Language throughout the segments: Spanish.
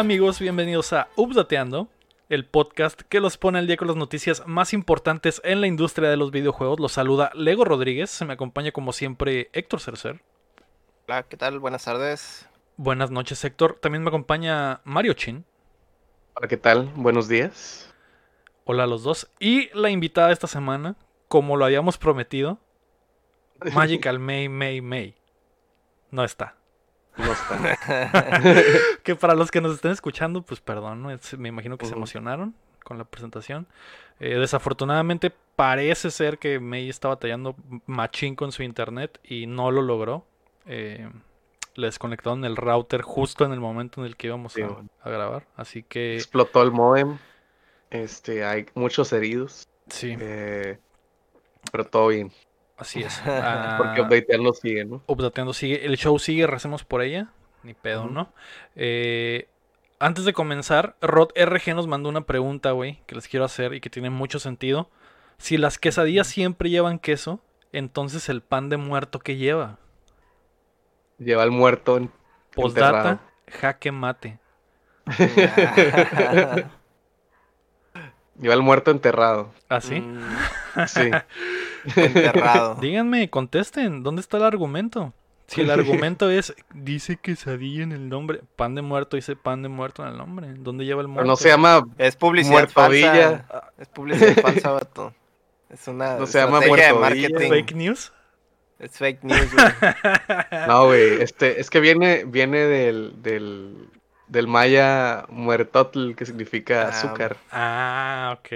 ¿Qué tal amigos? Bienvenidos a Updateando, el podcast que los pone al día con las noticias más importantes en la industria de los videojuegos. Los saluda Lego Rodríguez, se me acompaña como siempre Héctor Cercer. Hola, ¿qué tal? Buenas tardes. Buenas noches Héctor, también me acompaña Mario Chin. Hola, ¿qué tal? Buenos días. Hola a los dos. Y la invitada de esta semana, como lo habíamos prometido, Magical May May May. No está. Que para los que nos estén escuchando, pues perdón, ¿no? Me imagino que se emocionaron con la presentación. Eh, desafortunadamente parece ser que May está batallando machín con su internet y no lo logró. Eh, le desconectaron el router justo en el momento en el que íbamos Sí, a, bueno. a grabar. Así que Explotó el modem. Este, hay muchos heridos. sí, eh, pero todo bien. Así es. Porque Ah, updatearlo sigue, ¿no? Updateando sigue. El show sigue, recemos por ella. Ni pedo. ¿no? Eh, antes de comenzar, Rod RG nos mandó una pregunta, güey, que les quiero hacer y que tiene mucho sentido. Si las quesadillas siempre llevan queso, entonces el pan de muerto que lleva. Lleva al muerto en- Postdata, jaque mate. Lleva al muerto enterrado. ¿Así? Mm, Sí. Enterrado. Díganme, contesten, ¿dónde está el argumento? Si el argumento es, dice quesadilla en el nombre, pan de muerto dice pan de muerto en el nombre, ¿dónde lleva el Pero muerto? no se llama. Es publicidad falsa. Es publicidad falsa, vato. Es una No se llama de marketing. fake news. Es fake news, güey. No, güey. Este, es que viene, viene del, del, del maya muertotl, que significa Ah, azúcar. Ah, ok.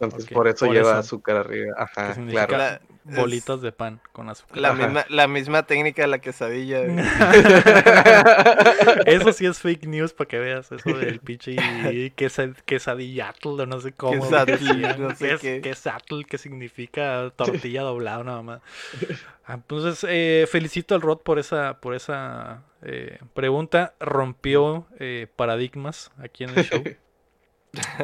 Entonces, por eso por lleva eso. azúcar arriba. Ajá, Que significa claro. La- es bolitas de pan con azúcar. La Ajá. misma, la misma técnica de la quesadilla. Eso sí es fake news para que veas eso del pinche quesa- quesadillatl o no sé cómo. Decían. no sé qué. quesatl, que significa tortilla doblada nada más. Ah, Entonces, eh, felicito al Rod por esa, por esa eh, pregunta. Rompió eh, paradigmas aquí en el show.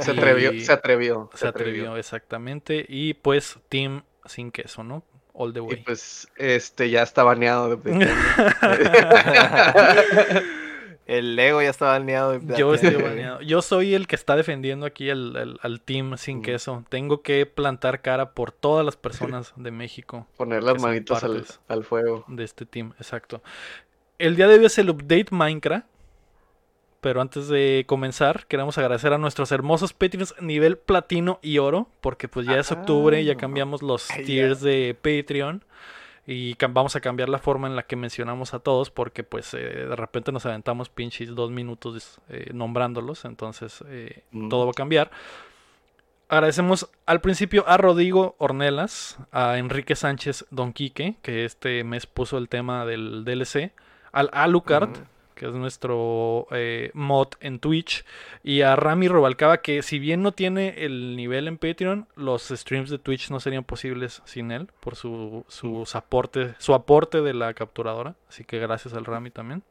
Se atrevió, Y- se atrevió. Se atrevió, exactamente. Y pues, Team sin queso, ¿no? All the Y way. pues, este, ya está baneado de El Lego ya está baneado. de Yo estoy baneado. Yo soy el que está defendiendo aquí al, al- al team sin Mm. queso. Tengo que plantar cara por todas las personas de México Poner las al, partes. al fuego. de este team. Exacto. El día de hoy es el update Minecraft. Pero antes de comenzar, queremos agradecer a nuestros hermosos Patreons nivel platino y oro. Porque pues ya es octubre, ya Ah. cambiamos los tiers de Patreon. Y vamos a cambiar la forma en la que mencionamos a todos. Porque pues eh, de repente nos aventamos pinches dos minutos eh, nombrándolos. Entonces eh, Mm. todo va a cambiar. Agradecemos al principio a Rodrigo Ornelas, a Enrique Sánchez Don Quique, que este mes puso el tema del DLC, al Alucard, Ujú. Que es nuestro eh, mod en Twitch, y a Rami Robalcaba, que si bien no tiene el nivel en Patreon, los streams de Twitch no serían posibles sin él, por su, sus aporte, su aporte de la capturadora. Así que gracias al Rami también.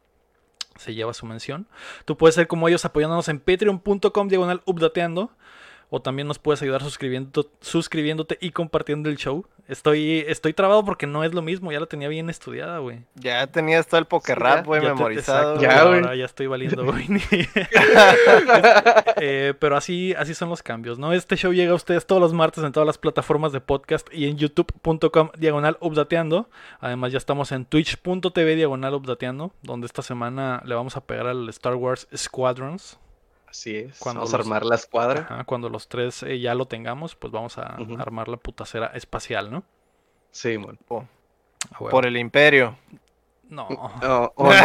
Se lleva su mención. Tú puedes ser como ellos apoyándonos en patreon.com diagonal updateando. O también nos puedes ayudar suscribiendo, suscribiéndote y compartiendo el show. Estoy, estoy trabado porque no es lo mismo. Ya la tenía bien estudiada, güey. Ya tenías todo el poker Sí, rap, güey, te- memorizado. exacto. Ya, ahora ya estoy valiendo, güey. Eh, pero así, así son los cambios, ¿no? Este show llega a ustedes todos los martes en todas las plataformas de podcast y en youtube.com diagonal updateando. Además ya estamos en twitch.tv diagonal updateando, donde esta semana le vamos a pegar al Star Wars Squadrons. Así es. Cuando Vamos a los- armar la escuadra. Ajá, cuando los tres eh, ya lo tengamos, pues vamos a Ujú. armar la putacera espacial, ¿no? Sí, man. A huevo. Por el imperio. No. Oh, oh, no.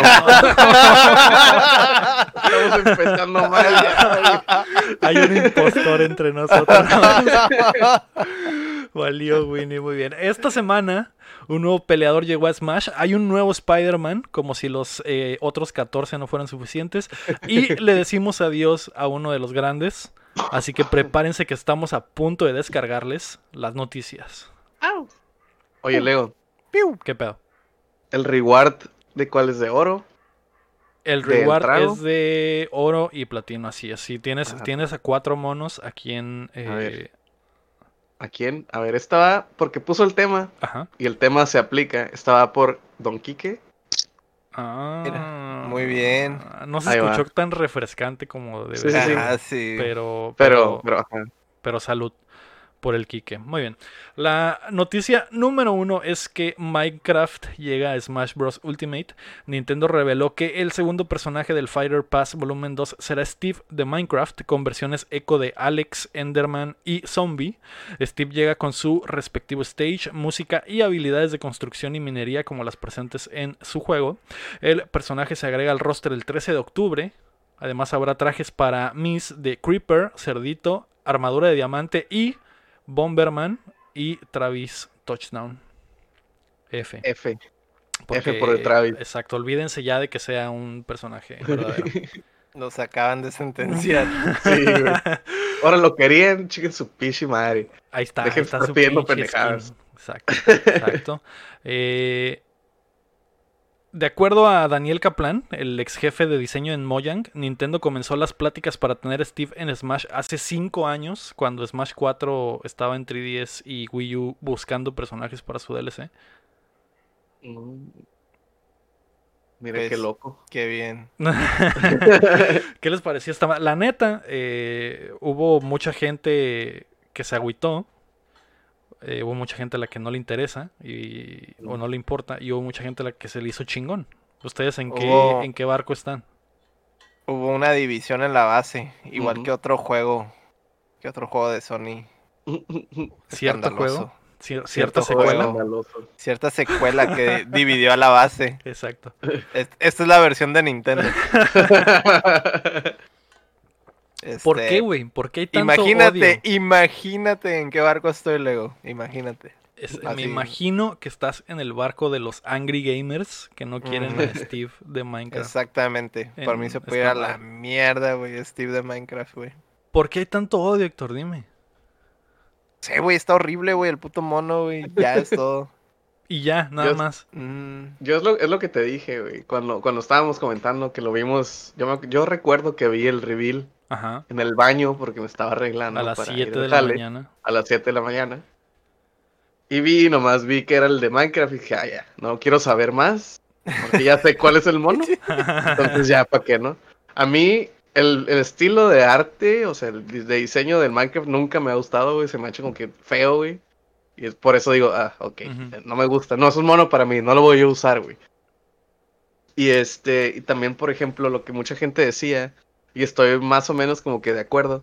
Estamos empezando mal. ya, Hay un impostor entre nosotros. Valió Winnie, muy bien. Esta semana un nuevo peleador llegó a Smash. Hay un nuevo Spider-Man, como si los eh, otros 14 no fueran suficientes. Y le decimos adiós a uno de los grandes. Así que prepárense que estamos a punto de descargarles las noticias. Oye, Leo, ¿Qué pedo? ¿el reward de cuál es de oro? El ¿Del reward es de oro y platino, así es. Si tienes, Ajá. tienes a cuatro monos aquí en... eh, ver. ¿A quién? A ver, estaba porque puso el tema Ajá. y el tema se aplica. Estaba por Don Quique, Ah, Muy bien. No se Ahí va. escuchó tan refrescante como debe Sí, sí, ser, sí. Ah, sí. Pero, Pero, pero, pero salud por el Kike. Muy bien. La noticia número uno es que Minecraft llega a Smash Bros. Ultimate. Nintendo reveló que el segundo personaje del Fighter Pass Volumen 2 será Steve de Minecraft, con versiones eco de Alex, Enderman y Zombie. Steve llega con su respectivo stage, música y habilidades de construcción y minería como las presentes en su juego. El personaje se agrega al roster el 13 de octubre. Además habrá trajes para Miss de Creeper, Cerdito, Armadura de Diamante y Bomberman y Travis Touchdown. F. F. F por el Travis. Exacto, olvídense ya de que sea un personaje verdadero. Nos acaban de sentenciar. Sí, güey. Ahora lo querían, chiquen su pichi madre. Ahí está, Dejen ahí está estar su pidiendo pendejadas. Exacto, exacto. Eh, de acuerdo a Daniel Kaplan, el ex jefe de diseño en Mojang, Nintendo comenzó las pláticas para tener a Steve en Smash hace 5 años, cuando Smash 4 estaba en 3DS y Wii U buscando personajes para su DLC. Mm. Mira Pues, qué loco. Qué bien. ¿Qué les pareció esta? ma- La neta, eh, hubo mucha gente que se agüitó. Eh, hubo mucha gente a la que no le interesa y, o no le importa. Y hubo mucha gente a la que se le hizo chingón. ¿Ustedes en qué, en qué barco están? Hubo una división en la base, igual que otro juego, que otro juego de Sony. ¿Cierto juego? Cier- Cierto ¿Cierta juego secuela? escandaloso. Cierta secuela que dividió a la base. Exacto. Es- Esta es la versión de Nintendo. ¿Por Este, qué, güey? ¿Por qué hay tanto Imagínate, odio? imagínate en qué barco estoy, Lego. Imagínate. Es- me imagino que estás en el barco de los Angry Gamers que no quieren a Steve de Minecraft. Exactamente. Por mí En se puede ir a la mierda, güey. Steve de Minecraft, güey. ¿Por qué hay tanto odio, Héctor? Dime. Sí, güey, está horrible, güey. El puto mono, güey. Ya es todo. Y ya, nada Yo- más. Mm, Yo es lo, es lo que te dije, güey. Cuando, cuando estábamos comentando que lo vimos, yo, me- yo recuerdo que vi el reveal Ajá. en el baño porque me estaba arreglando. A las para ir 7 al de la jale, mañana. A las 7 de la mañana. Y vi, nomás vi que era el de Minecraft y dije, ah, ya, no quiero saber más. Porque ya sé cuál es el mono. Entonces ya, ¿para qué, no? A mí, el, el estilo de arte, o sea, el de diseño del Minecraft nunca me ha gustado, güey. Se me ha hecho como que feo, güey. Y es por eso digo, ah, ok, Ujú. no me gusta. No es un mono para mí, no lo voy a usar, güey. Y este, y también, por ejemplo, lo que mucha gente decía, y estoy más o menos como que de acuerdo,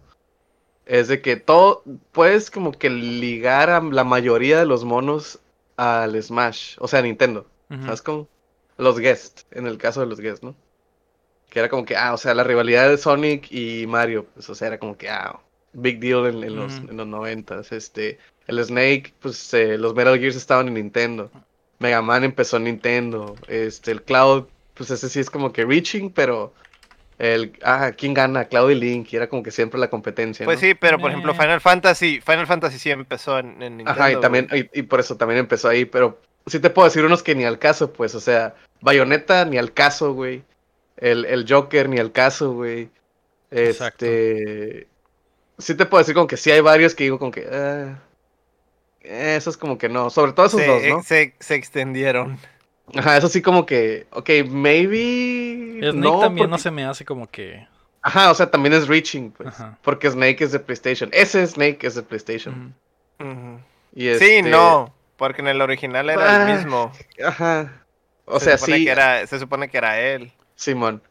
es de que todo, puedes como que ligar a la mayoría de los monos al Smash, o sea, a Nintendo. ¿Sabes cómo? Los guests, en el caso de los guests, ¿no? Que era como que, ah, o sea, la rivalidad de Sonic y Mario, pues, o sea, era como que, ah, big deal en, en los, Ujú. en los noventas. Este, el Snake, pues, eh, los Metal Gears estaban en Nintendo. Mega Man empezó en Nintendo. Este, el Cloud, pues ese sí es como que reaching, pero el, ah, ¿quién gana? Cloud y Link, y era como que siempre la competencia, Pues ¿no? sí, pero por ejemplo. Final Fantasy, Final Fantasy sí empezó en, en Nintendo. Ajá, y también, y, y por eso también empezó ahí, pero sí te puedo decir unos que ni al caso, pues, o sea, Bayonetta ni al caso, güey. El, el Joker ni al caso, güey. Exacto. Este. Sí te puedo decir como que sí hay varios que digo como que. ah, eh, esos como que no. Sobre todo esos se, dos, ¿no? se, se extendieron. Ajá, eso sí como que. Ok, maybe. Snake no, también no se me hace como que. Ajá, o sea, también es reaching, pues. Ajá. Porque Snake es de PlayStation. Ese Snake es de PlayStation. Y Sí, este- no, porque en el original era Ah, el mismo. Ajá. O se sea, sí. Que era, se supone que era él. Simón.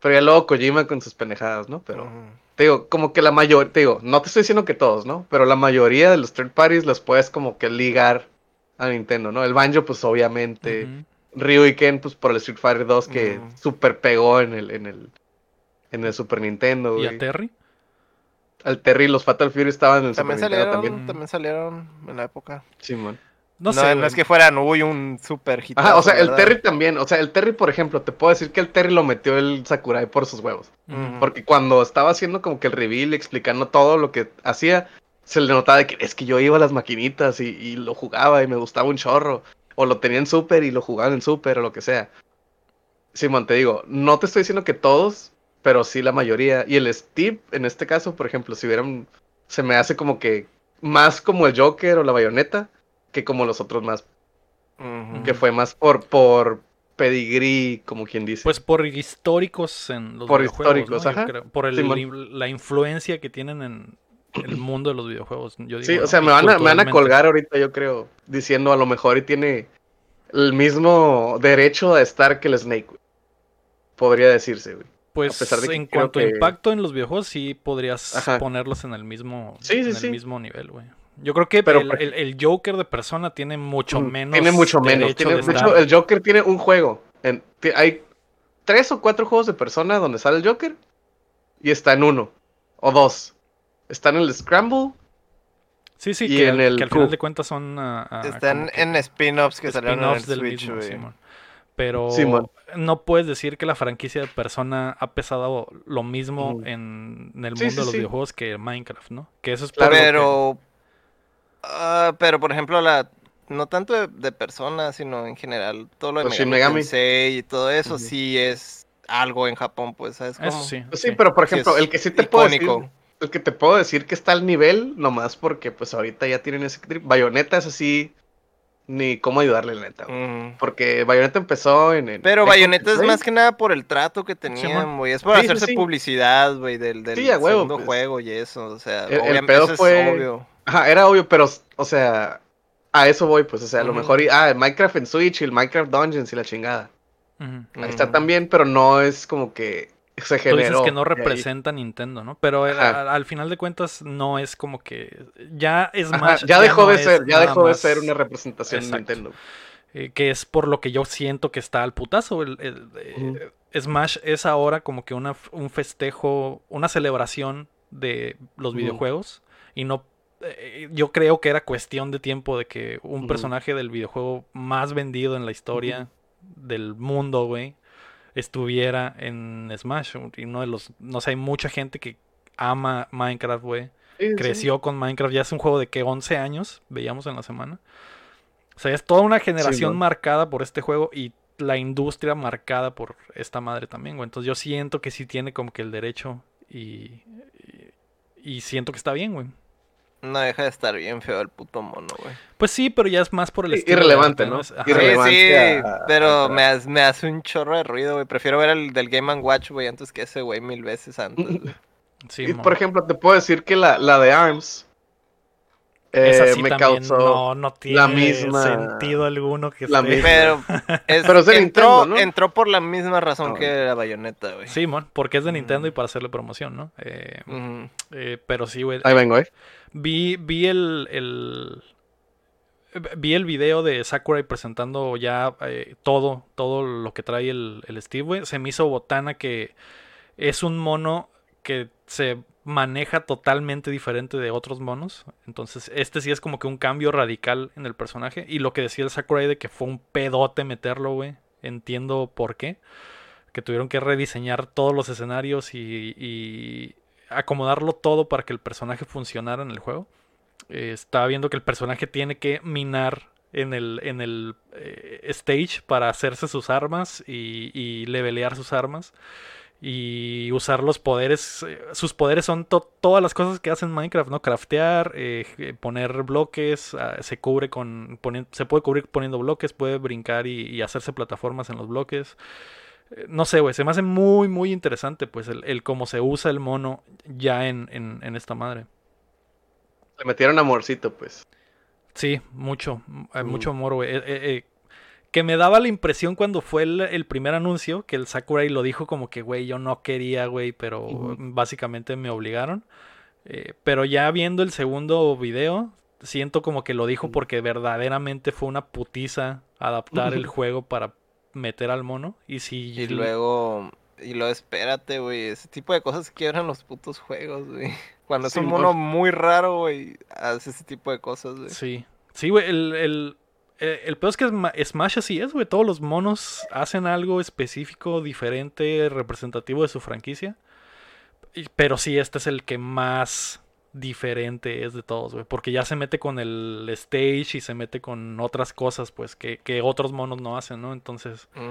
Pero ya luego Kojima con sus pendejadas, ¿no? Pero, te digo, como que la mayoría, te digo, no te estoy diciendo que todos, ¿no? Pero la mayoría de los third parties los puedes como que ligar a Nintendo, ¿no? El Banjo, pues obviamente. Ryu y Ken, pues por el Street Fighter 2 que super pegó en el, en el, en el Super Nintendo, ¿Y güey. a Terry? Al Terry y los Fatal Fury estaban en el También Super Nintendo salieron, también. también salieron en la época. Simón. No, No, sé. no es que fueran, uy, un super hit. Ajá, o sea, el Terry también, o sea, el Terry, por ejemplo, te puedo decir que el Terry lo metió el Sakurai por sus huevos. Porque cuando estaba haciendo como que el reveal, explicando todo lo que hacía, se le notaba de que es que yo iba a las maquinitas y, y lo jugaba y me gustaba un chorro. O lo tenía en super y lo jugaba en super o lo que sea. Simón, te digo, no te estoy diciendo que todos, pero sí la mayoría. Y el Steve, en este caso, por ejemplo, si hubieran, se me hace como que más como el Joker o la bayoneta que como los otros más que fue más por, por pedigrí, como quien dice. Pues por históricos en los Por históricos, ajá. creo. Por el- la influencia que tienen en el mundo de los videojuegos. Yo digo, sí, o sea, me van, a, me van a colgar ahorita, yo creo, diciendo a lo mejor y tiene el mismo derecho a estar que el Snake, güey. Podría decirse, güey. Pues a pesar de que en cuanto a que- impacto en los videojuegos, sí podrías Ajá. ponerlos en el mismo, Sí, sí, en sí. el mismo nivel, güey. Yo creo que Pero, el, el- el Joker de persona tiene mucho Mm, menos. Tiene mucho menos. Tiene- de de estar. hecho, el Joker tiene un juego. En- hay tres o cuatro juegos de persona donde sale el Joker y está en uno o dos. Está en el Scramble. Sí, sí, y que, en al- el que al final de cuentas son. ah, ah, Están en spin-offs que salieron en el spin-offs del Switch, mismo. Pero no puedes decir que la franquicia de Persona ha pesado lo mismo en, en el Sí, mundo sí, de los sí. videojuegos que Minecraft, ¿no? Que eso es Claro por que- pero, ah, pero por ejemplo, la no tanto de, de personas, sino en general, todo lo de Shin Megami Megami. Tensei y todo eso sí es algo en Japón, pues, ¿sabes cómo? Eso sí. Pues sí, pero por Sí, ejemplo, el que sí te puedo decir. El que te puedo decir que está al nivel, nomás porque pues ahorita ya tienen ese trip. Bayonetta es así, ni cómo ayudarle, la neta. Porque Bayonetta empezó en. en Pero Bayonetta es más que nada por el trato que tenían, güey. Es por Sí, hacerse sí. publicidad, güey, del, del Sí, a huevo, segundo pues. juego y eso. O sea, El- el pedo fue- obvio. Ajá, era obvio, pero, o sea, a eso voy, pues, o sea, a lo mejor, y, ah, el Minecraft en Switch y el Minecraft Dungeons y la chingada. Ahí está Ujú. también, pero no es como que se Tú dices que no representa Nintendo, ¿no? Pero Ajá. al, al final de cuentas no es como que ya es más ya dejó no de ser, ya dejó de ser una representación de. Nintendo. eh, que es por lo que yo siento que está al putazo. El, el- eh. Smash es ahora como que una, un festejo, una celebración de los videojuegos y no eh, yo creo que era cuestión de tiempo de que un personaje del videojuego más vendido en la historia del mundo, güey, estuviera en Smash. Y uno de los, no sé, hay mucha gente que ama Minecraft, güey. Sí, sí. Creció con Minecraft, ya es un juego de que 11 años, veíamos en la semana. O sea, es toda una generación marcada por este juego y la industria marcada por esta madre también, güey. Entonces yo siento que sí tiene como que el derecho y, y, y siento que está bien, güey. No deja de estar bien feo el puto mono, güey. Pues sí, pero ya es más por el Sí, estilo irrelevante, ¿no? Sí, Irrelevante sí, pero me, hace- me hace un chorro de ruido, güey. Prefiero ver el del Game Watch, güey, antes que ese güey mil veces antes. Sí, y por ejemplo, te puedo decir que la, la de ARMS Esa eh, sí me también causó. no, no tiene la misma- sentido alguno que la misma. Pero, es- Pero es de entró, Nintendo, ¿no? entró por la misma razón que la bayoneta, güey. Sí, mon, porque es de Nintendo y para hacerle promoción, ¿no? Eh, eh, pero sí, güey. Ahí vengo, ¿eh? Vi, vi el, el- vi el video de Sakurai presentando ya eh, todo, todo lo que trae el, el Steve, güey. Se me hizo botana que es un mono que se maneja totalmente diferente de otros monos. Entonces, este sí es como que un cambio radical en el personaje. Y lo que decía el Sakurai de que fue un pedote meterlo, güey. Entiendo por qué. Que tuvieron que rediseñar todos los escenarios y, y acomodarlo todo para que el personaje funcionara en el juego. Eh, estaba viendo que el personaje tiene que minar en el, en el eh, stage para hacerse sus armas y, y levelear sus armas y usar los poderes. eh, sus poderes son to- todas las cosas que hacen Minecraft, ¿no? Craftear, eh, eh, poner bloques, ah, se cubre con se puede cubrir poniendo bloques, puede brincar y, y hacerse plataformas en los bloques. Eh, No sé, güey, se me hace muy, muy interesante, pues, el, el cómo se usa el mono ya en, en, en esta madre. Le metieron amorcito, pues. Sí, mucho, Mm. mucho amor, güey. Que me daba la impresión cuando fue el, el primer anuncio, que el Sakurai lo dijo como que, güey, yo no quería, güey, pero básicamente me obligaron. Eh, pero ya viendo el segundo video, siento como que lo dijo porque verdaderamente fue una putiza adaptar el juego para meter al mono. Y si Y luego, y luego espérate, güey. Ese tipo de cosas quiebran los putos juegos, güey. Cuando es un mono muy raro, güey, hace ese tipo de cosas, güey. Sí, sí, güey, el, el, eh, el peor es que Sma- Smash así es, güey. Todos los monos hacen algo específico, diferente, representativo de su franquicia. Pero sí, este es el que más diferente es de todos, güey. Porque ya se mete con el stage y se mete con otras cosas, pues, que, que otros monos no hacen, ¿no? Entonces, Ujú.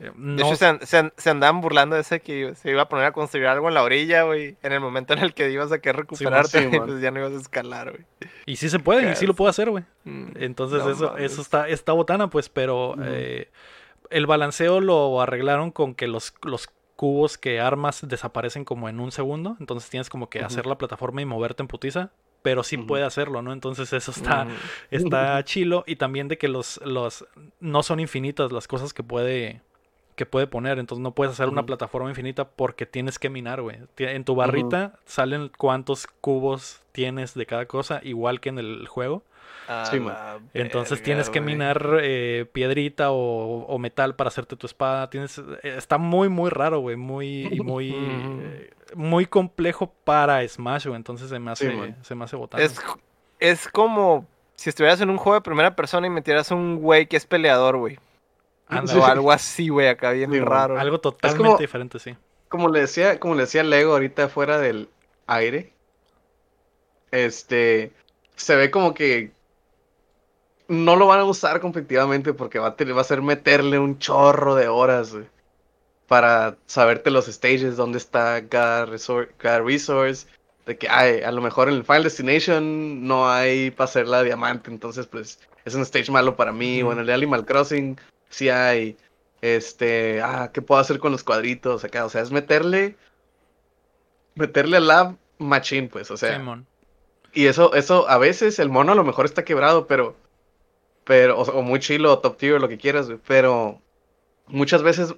eh, De no... hecho, se, se se andaban burlando de ese que se iba a poner a construir algo en la orilla, güey. En el momento en el que ibas a querer recuperarte, sí, pues ya no ibas a escalar, güey. Y sí se puede, y sí lo puede hacer, güey. Mm, Entonces no eso, mames. eso está, está botana, pues, pero eh, el balanceo lo arreglaron con que los, los cubos que armas desaparecen como en un segundo. Entonces tienes como que hacer la plataforma y moverte en putiza. Pero sí puede hacerlo, ¿no? Entonces eso está, Mm. está chilo. Y también de que los, los no son infinitas las cosas que puede que puede poner. Entonces no puedes hacer una plataforma infinita porque tienes que minar, güey. En tu barrita salen cuántos cubos tienes de cada cosa, igual que en el juego. A Sí, man. la Entonces verga, tienes que minar eh, piedrita o, o metal para hacerte tu espada. Tienes, eh, está muy, muy raro, güey. Muy, y muy, eh, muy complejo para Smash, güey. Entonces se me hace, man. se me hace botana. Es, es como si estuvieras en un juego de primera persona y metieras un güey que es peleador, güey. O algo así, güey, acá bien Sí, raro. Algo totalmente como- diferente, sí. Como le decía, como le decía Lego ahorita fuera del aire, este se ve como que no lo van a usar competitivamente porque va a, tener- va a ser meterle un chorro de horas güey, para saberte los stages, dónde está cada, resor- cada resource, de que ay, a lo mejor en el Final Destination no hay para hacer la diamante, entonces pues es un stage malo para mí, o en el de Animal Crossing sí hay, este, ah, ¿qué puedo hacer con los cuadritos acá? O sea, es meterle, meterle al lab machine, pues, o sea, y eso, eso, a veces el mono a lo mejor está quebrado, pero, pero, o, o muy chilo, o top tier, lo que quieras, pero muchas veces,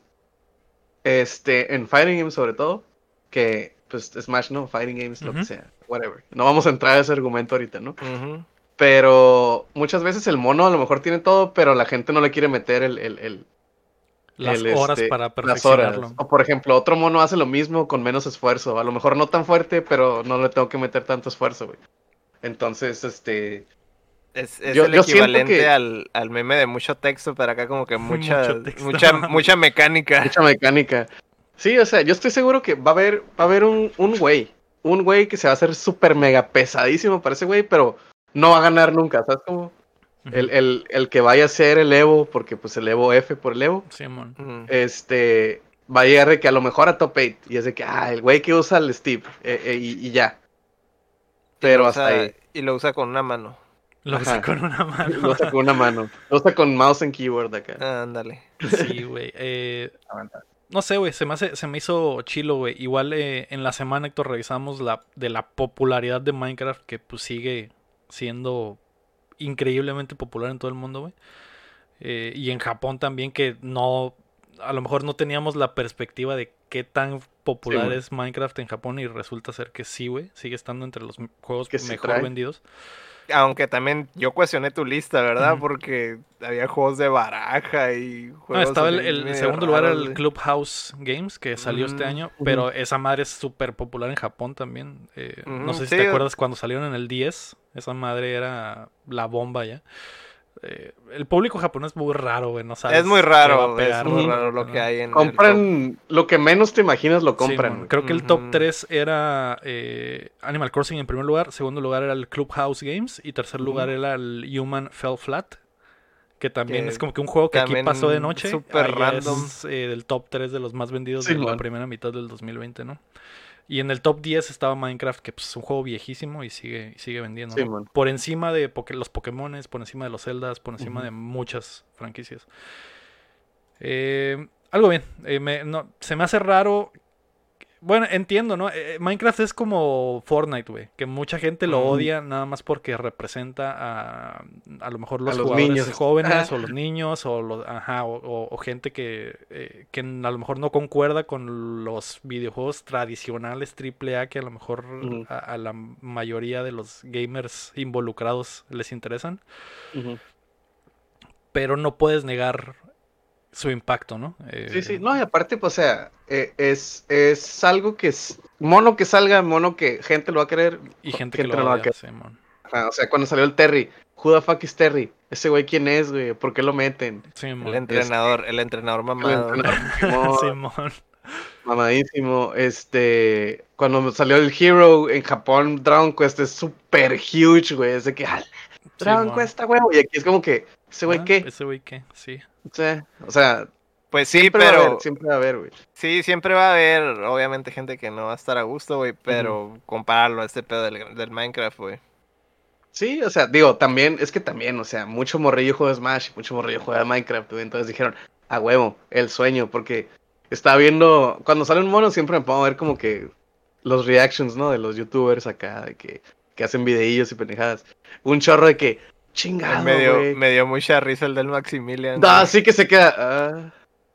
este, en fighting games sobre todo, que, pues, Smash, no, fighting games, lo que sea, whatever. No vamos a entrar a ese argumento ahorita, ¿no? Pero muchas veces el mono a lo mejor tiene todo, pero la gente no le quiere meter el, el, el, Las el, horas este, para las horas. perfeccionarlo. O por ejemplo, otro mono hace lo mismo con menos esfuerzo. A lo mejor no tan fuerte, pero no le tengo que meter tanto esfuerzo, güey. Entonces, este, Es, es Yo- el yo equivalente que- al, al meme de mucho texto, pero acá como que mucha, mucha, mucha mecánica. mucha mecánica. Sí, o sea, yo estoy seguro que va a haber, va a haber un, un güey, un güey que se va a hacer súper mega pesadísimo para ese güey, pero no va a ganar nunca, ¿sabes cómo? El, el, el que vaya a ser el Evo, porque pues el Evo F por el Evo, Simón. Mm. este, va a llegar de que a lo mejor a top 8, y es de que, ah, el güey que usa el Steve, eh, eh, y, y ya. Pero lo hasta usa- ahí. Y lo usa con una mano. Lo usa Ajá. con una mano. Lo usa con una mano, lo usa con mouse and keyboard acá. Ah, Ándale. Sí, güey. Eh, no sé, güey. Se me, hace, se me hizo chilo, güey. Igual eh, en la semana, Héctor, revisamos la, de la popularidad de Minecraft, que pues sigue siendo increíblemente popular en todo el mundo, güey. Eh, y en Japón también, que no. A lo mejor no teníamos la perspectiva de qué tan popular es Minecraft en Japón y resulta ser que sí, güey. Sigue estando entre los juegos Que mejor trae. vendidos. Aunque también yo cuestioné tu lista, ¿verdad? Porque había juegos de baraja y No, juegos. estaba el, segundo lugar el. Clubhouse Games, que salió este año, pero esa madre es súper popular en Japón también. Eh, no sé si sí, te acuerdas cuando salieron en el 10, esa madre era la bomba ya. Eh, el público japonés es muy raro, güey, no sabes. Es muy raro, pegar, es muy ¿no? raro lo que hay en. el top. Compran lo que menos te imaginas, lo compran. creo que el top Ujú. 3 era eh, Animal Crossing en primer lugar, segundo lugar era el Clubhouse Games y tercer lugar era el Human Fell Flat. Que también Que es como que un juego que aquí pasó de noche. súper random. Es eh, del top 3 de los más vendidos Sí, de la primera mitad del 2020, ¿no? Y en el top 10 estaba Minecraft, que pues, es un juego viejísimo y sigue, y sigue vendiendo. Sí, ¿no? mon. Por encima de los Pokémones, por encima de los Zeldas, por encima de muchas franquicias. Eh, algo bien. eh, me- no, se me hace raro. Bueno, entiendo, ¿no? Eh, Minecraft es como Fortnite, güey. Que mucha gente lo odia nada más porque representa a a lo mejor los, los jugadores niños. jóvenes o los niños o los, ajá, o, o- o gente que, eh, que a lo mejor no concuerda con los videojuegos tradicionales AAA que a lo mejor a, a la mayoría de los gamers involucrados les interesan. Pero no puedes negar su impacto, ¿no? Eh, Sí, sí, no, y aparte, pues, o sea, eh, es, es algo que es mono que salga, mono que gente lo va a querer. Y gente que lo no va a querer. Simón. Ajá, o sea, cuando salió el Terry, who the fuck is Terry? Ese güey, ¿quién es, güey? ¿Por qué lo meten? Simón. El entrenador, el entrenador El mamado. entrenador, Simón, mamadísimo. Este, cuando salió el Hero en Japón, Dragon Quest es super huge, güey. Es de que, Dragon. Quest, güey. Y aquí es como que, ¿ese güey Ah, qué? Ese güey qué, sí. O sea, o sea, Pues sí, siempre va a pero. haber, siempre va a haber, güey. Sí, siempre va a haber, obviamente, gente que no va a estar a gusto, güey. Pero compararlo a este pedo del, del Minecraft, güey. Sí, o sea, digo, también, es que también, o sea, mucho morrillo juega Smash y mucho morrillo juega Minecraft, güey. Entonces dijeron, a huevo, el sueño, porque estaba viendo, cuando sale un mono siempre me pongo a ver como que los reactions, ¿no? De los youtubers acá, de que, que hacen videillos y pendejadas. Un chorro de que, chingado, me, dio, güey. me dio mucha risa el del Maximilian. No, güey. así que se queda, ah,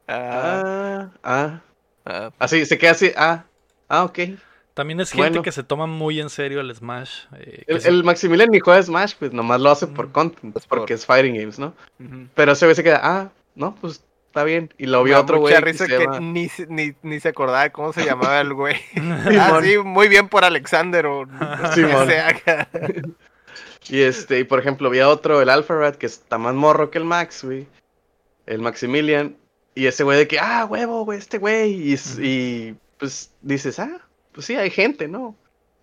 Ah, ah, ah, ah, así, se queda así, ah, ah, ok. También es gente Bueno. que se toma muy en serio el Smash. eh, que El, se- el Maximilian ni juega Smash, pues nomás lo hace por Mm. content, Pues por- porque es Fighting Games, ¿no? Pero ese güey se queda, ah, no, pues está bien. Y lo vio otro güey. mucha que risa se que llama- ni, se- ni, ni se acordaba de cómo se llamaba el güey. ah, Simón. sí, muy bien por Alexander o no Simón. Y este, y por ejemplo, vi a otro, el Alpha Rat, que está más morro que el Max, güey. El Maximilian. Y ese güey de que, ah, huevo, güey, este güey. Y, pues dices, ah, pues sí, hay gente, ¿no?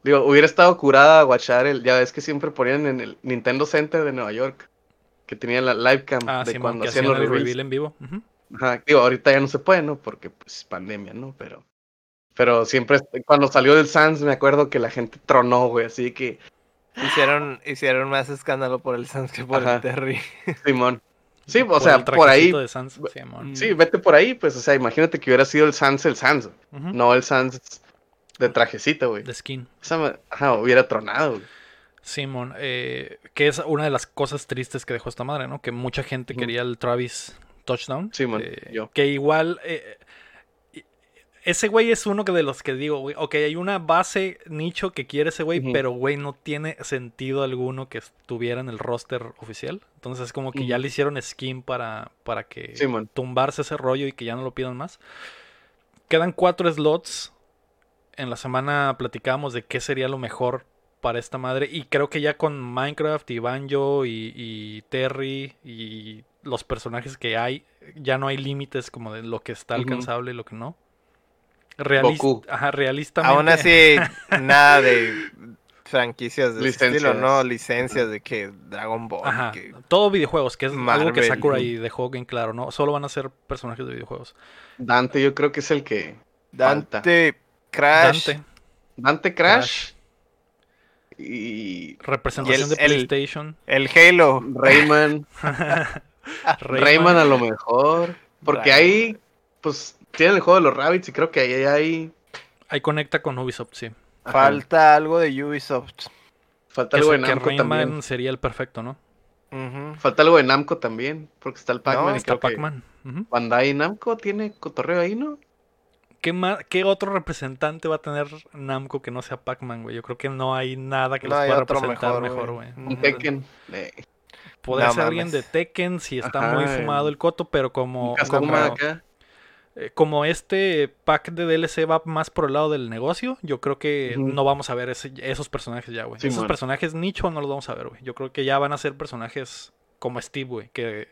Digo, hubiera estado curada a guachar el. Ya ves que siempre ponían en el Nintendo Center de Nueva York. Que tenían la live cam Ah, de cuando hacían hacían los el reveal en vivo. Ajá, digo, ahorita ya no se puede, ¿no? Porque pues pandemia, ¿no? Pero pero siempre cuando salió del Sans me acuerdo que la gente tronó, güey, así que Hicieron, hicieron más escándalo por el Sans que por Ajá. el Terry. Simón. Sí, o Por sea, el por ahí, de Sans, Simón. sí, vete por ahí, pues, o sea, imagínate que hubiera sido el Sans el Sans, no el Sans de trajecito, güey. De skin. Esa me- ajá, hubiera tronado, güey. Simón, eh, que es una de las cosas tristes que dejó esta madre, ¿no? Que mucha gente quería el Travis touchdown. Simón, eh, yo. Que igual, eh, ese güey es uno que de los que digo, güey, ok, hay una base nicho que quiere ese güey, pero güey, no tiene sentido alguno que estuviera en el roster oficial. Entonces es como que ya le hicieron skin para, para que tumbarse ese rollo y que ya no lo pidan más. Quedan cuatro slots. En la semana platicábamos de qué sería lo mejor para esta madre. Y creo que ya con Minecraft y Banjo y, y Terry y los personajes que hay, ya no hay límites como de lo que está alcanzable y lo que no. Realista, Goku. ajá, realistamente. Aún así, nada de franquicias de ese estilo, ¿no? Licencias de que Dragon Ball. Ajá, que- todo videojuegos, que es algo que Marvel. Sakurai dejó bien claro, ¿no? Solo van a ser personajes de videojuegos. Dante yo creo que es el que falta. Dante, Crash. Dante, Dante Crash y representación Y el- de PlayStation. El Halo. Rayman. Rayman a lo mejor. Porque Rayman. ahí, pues, tienen el juego de los Rabbits y creo que ahí hay. Ahí conecta con Ubisoft, sí. ajá, Falta algo de Ubisoft. falta algo de Namco Rayman también. sería el perfecto, ¿no? Falta algo de Namco también. Porque está el Pac-Man. y Está que Pac-Man. Ujú. Bandai Namco tiene cotorreo ahí, ¿no? ¿Qué, ¿Qué otro representante va a tener Namco que no sea Pac-Man, güey? Yo creo que no hay nada que No los pueda representar mejor, güey. Ujú. Tekken. eh, Podría No ser alguien de. Tekken si está Ajá, muy fumado el- el coto, pero como, como, acá. Eh, como este pack de DLC va más por el lado del negocio, yo creo que no vamos a ver ese- esos personajes ya, güey. Sí, esos man. personajes nicho no los vamos a ver, güey. Yo creo que ya van a ser personajes como Steve, güey, que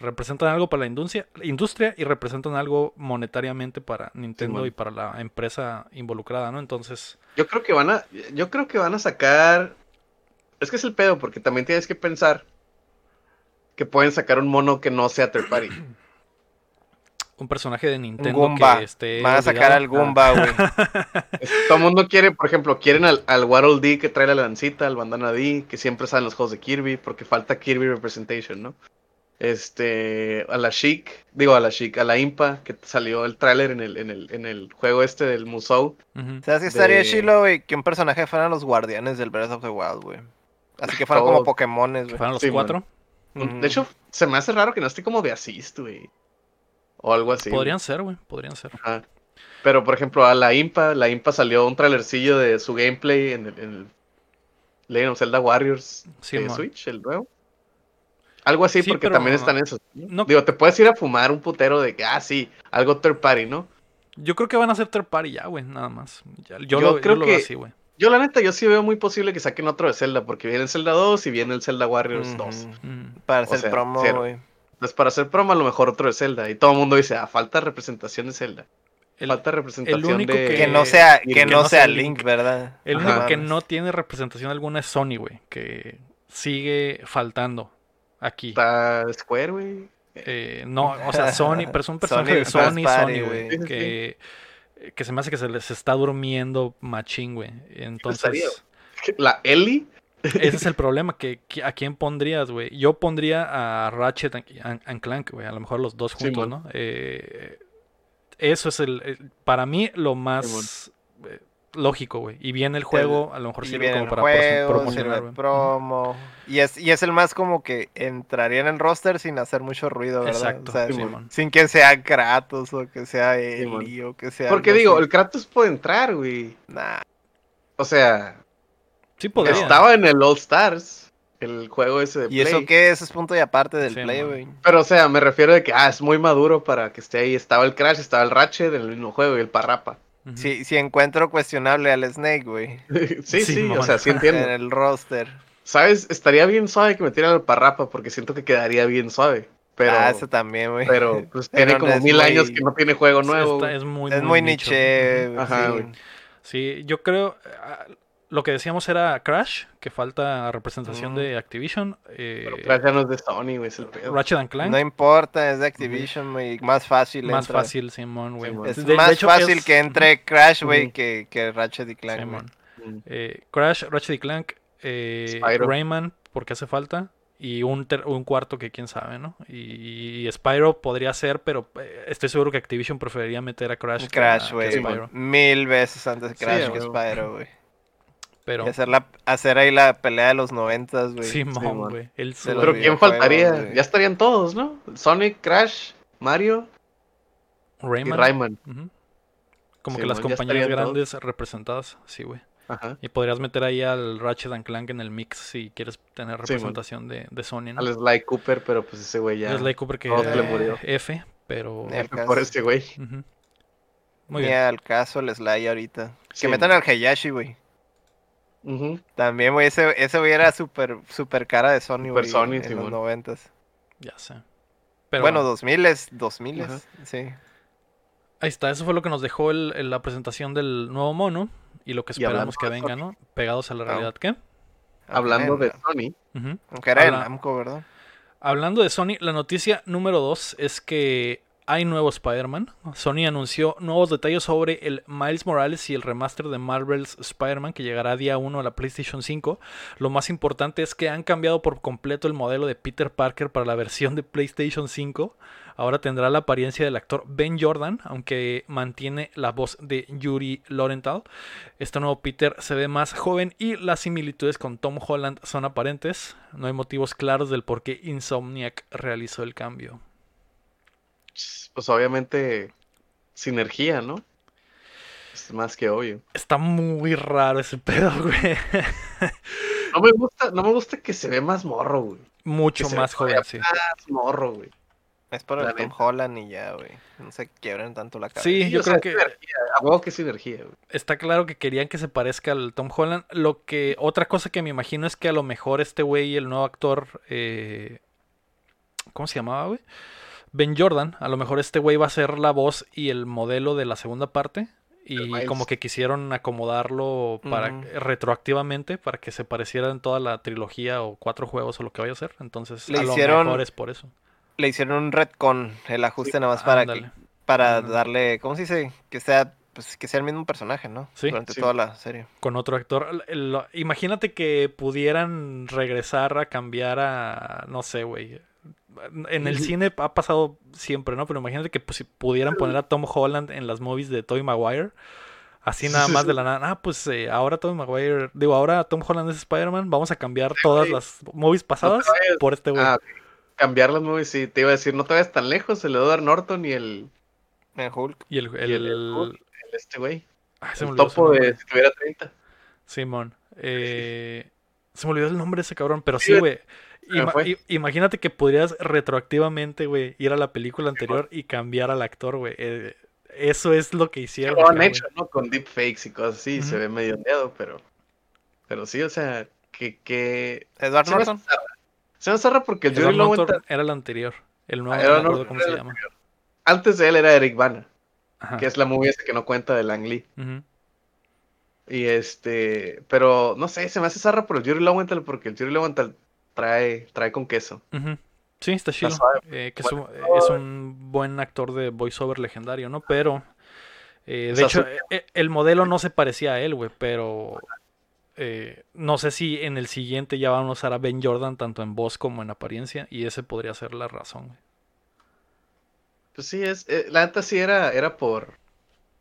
representan algo para la industria, industria y representan algo monetariamente para Nintendo y para la empresa involucrada, ¿no? Entonces, Yo creo que van a. Yo creo que van a sacar. Es que es el pedo, porque también tienes que pensar que pueden sacar un mono que no sea third party. un personaje de Nintendo Goomba. que esté Van a sacar al. Goomba, güey. Es- Todo el mundo quiere, por ejemplo, quieren al, al Waddle Dee que trae la lancita, al Bandana D, que siempre salen los juegos de Kirby, porque falta Kirby Representation, ¿no? Este, a la Chic, digo a la Chic, a la Impa, que salió el tráiler en el, en, el, en el juego este del Musou. Ujú. ¿Sabes qué estaría De- chilo, güey? Que un personaje fueran los guardianes del Breath of the Wild, güey. Así que fueran como. Pokémones, güey. fueran los Sí, cuatro. Ujú. De hecho, se me hace raro que no esté como de assist, güey. O algo así. podrían ser, güey, podrían ser. Ajá. Pero, por ejemplo, a la Impa, la Impa salió un trailercillo de su gameplay en el, en el Legend of Zelda Warriors Sí, de mon. Switch, el nuevo. Algo así, Sí, porque pero también no- están esos. no- Digo, te puedes ir a fumar un putero de que, ah, sí, algo third party, ¿no? Yo creo que van a ser third party ya, güey, nada más. Ya- yo, Yo lo, yo creo lo veo que- así, güey. Yo, la neta, yo sí veo muy posible que saquen otro de Zelda, porque viene el Zelda 2 y viene el Zelda Warriors Ujú. 2. Mm. Para O hacer sea, promo, güey. Entonces, para hacer promo, a lo mejor otro de Zelda. Y todo el mundo dice, ah, falta representación de Zelda. El, falta representación único de... que- Que no sea, que no sea Link, ¿verdad? el Ajá. único que no tiene representación alguna es Sony, güey, que sigue faltando aquí. Está Square, güey. Eh, no, o sea, Sony, pero es un personaje Sony de Sony, party, Sony, güey. que, que se me hace que se les está durmiendo machín, güey. Entonces, La Ellie, Ese es el problema, que, que- ¿a quién pondrías, güey? Yo pondría a Ratchet and, Clank, güey, a lo mejor los dos juntos. ¿no? Eh, eso es el, el- para mí, lo más eh, lógico, güey. Y viene el juego, a lo mejor sirve como para juego, promocionar, güey. promo. Y es, y es el más como que entraría en el roster sin hacer mucho ruido, ¿verdad? Exacto, O sea, sin que sea Kratos o que sea. Eli o que sea. Porque digo, así. el Kratos puede entrar, güey. Nah, O sea, Sí podría. estaba en el All Stars, el juego ese de ¿Y eso Play. qué? Eso es punto y aparte del Sí, play, güey. Pero, o sea, me refiero de que, ah, es muy maduro para que esté ahí. Estaba el Crash, estaba el Ratchet en el mismo juego y el Parrapa. Si, si encuentro cuestionable al Snake, güey. sí, sí, o sea, sí En entiendo. el roster. ¿Sabes? Estaría bien suave que metieran al Parrapa porque siento que quedaría bien suave. Pero, ah, eso también, güey. pero pues Pero tiene no como es mil muy- años que no tiene juego Sí, nuevo. está- es muy, es muy nicho. niche. Ajá, sí. güey. Sí, yo creo. Lo que decíamos era Crash, que falta representación de Activision. eh, Pero Crash ya no es de Sony, güey, es el pedo. Ratchet and Clank. No importa, es de Activision, güey. Más fácil. más entra. fácil, Simón, güey. Es De- de más hecho, fácil es- que entre Crash, güey, que, que Ratchet y Clank. Simón. Mm. Eh, Crash, Ratchet y Clank, eh, Spyro. Rayman, porque hace falta. Y un, ter- un cuarto que quién sabe, ¿no? Y, y Spyro podría ser, pero eh, estoy seguro que Activision preferiría meter a Crash. Crash, güey. Mil veces antes Crash que. Spyro, güey. Pero Y hacer, la, hacer ahí la pelea de los noventas, güey. Simón, güey. El Pero ¿quién faltaría? Ya estarían todos, ¿no? Sonic, Crash, Mario y Rayman. Como que las compañías todos. grandes representadas, sí, güey. Ajá. Y podrías meter ahí al Ratchet and Clank en el mix si quieres tener representación de, de Sony, ¿no? Al Sly Cooper, pero pues ese güey ya. Es Sly Cooper que le murió. F, pero... Al Por este güey. Ujú. Muy Ni bien. al caso el Sly ahorita. Sí, que metan man. al Hayashi, güey. También, güey, ese, ese güey era súper super cara de Sony, Super güey. Sony, en los Simón. noventas. Ya sé. Pero bueno, bueno, 2000 es 2000 Ajá. sí. ahí está. Eso fue lo que nos dejó el- el- la presentación del nuevo mono y lo que esperamos que venga, ¿no? Pegados a la Ah. realidad. ¿Qué? Hablando de Sony. Aunque era el Habla- Namco, ¿verdad? Hablando de Sony, la noticia número 2 es que hay nuevo Spider-Man. Sony anunció nuevos detalles sobre el Miles Morales y el remaster de Marvel's Spider-Man que llegará día 1 a la PlayStation 5. Lo más importante es que han cambiado por completo el modelo de Peter Parker para la versión de PlayStation 5. Ahora tendrá la apariencia del actor Ben Jordan, aunque mantiene la voz de Yuri Lorenthal. Este nuevo Peter se ve más joven y las similitudes con Tom Holland son aparentes. No hay motivos claros del por qué Insomniac realizó el cambio. Pues obviamente sinergia, ¿no? Es más que obvio. Está muy raro ese pedo, güey. No me gusta, no me gusta que se ve más morro, güey. Mucho Que más ve joven, sí. Más morro, güey. Es por el Tom. Holland y ya, güey. No se quiebren tanto la cabeza. Sí, yo o creo que sinergia, A huevo que es sinergia, güey. está claro que querían que se parezca al Tom Holland. Lo que otra cosa que me imagino es que a lo mejor este güey, el nuevo actor, eh, ¿cómo se llamaba, güey? Ben Jordan. A lo mejor este güey va a ser la voz y el modelo de la segunda parte. Y como que quisieron acomodarlo para retroactivamente para que se pareciera en toda la trilogía o cuatro juegos o lo que vaya a ser. Entonces, Le a lo hicieron- mejor es por eso. Le hicieron un retcon, el ajuste nada más para, que, para darle, ¿cómo se dice? Que sea, pues, que sea el mismo personaje, ¿no? Sí. Durante Sí. toda la serie. con otro actor. Lo- imagínate que pudieran regresar a cambiar a, no sé, güey. En el cine ha pasado siempre, ¿no? Pero imagínate que pues, si pudieran poner a Tom Holland en las movies de Tobey Maguire. Así nada más de la nada. Ah, pues eh, ahora Tobey Maguire, digo, ahora Tom Holland es Spider-Man. Vamos a cambiar todas las movies pasadas por este güey. Ah, cambiar las movies, sí. Te iba a decir, no te vayas tan lejos, el Edward Norton y el, En Hulk. Y el, el, y el- el este güey. ah, se me El olvidó topo de si tuviera 30. Simón. Eh, se me olvidó el nombre de ese cabrón, pero Sí, sí, güey. me Ima- imagínate que podrías retroactivamente, güey, ir a la película anterior y cambiar al actor, güey. Eh, eso es lo que hicieron. lo han acá, hecho, ¿no? Con deepfakes y cosas así, se ve medio ondeado, pero. Pero sí, o sea, que. que... Edward Se me Norton. zarra. Se me zarra porque el Edward Lowenthal, Norton era el anterior. El nuevo, Ah, no me acuerdo cómo era se llama. antes de él era Eric Bana, Ajá. que es la movie esa que no cuenta de Lang Lee. Y este. Pero no sé, se me hace zarra por el Jerry Lowenthal porque el Jerry Lowenthal trae, trae con queso. Sí, está chido. Eh, que es, un, Bueno, es un buen actor de voiceover legendario, ¿no? Pero. eh, O de sea, hecho, su- eh, el modelo no se parecía a él, güey, pero. no sé si en el siguiente ya van a usar a Ben Jordan tanto en voz como en apariencia. Y ese podría ser la razón. güey. Pues sí, es, la neta sí era, era por,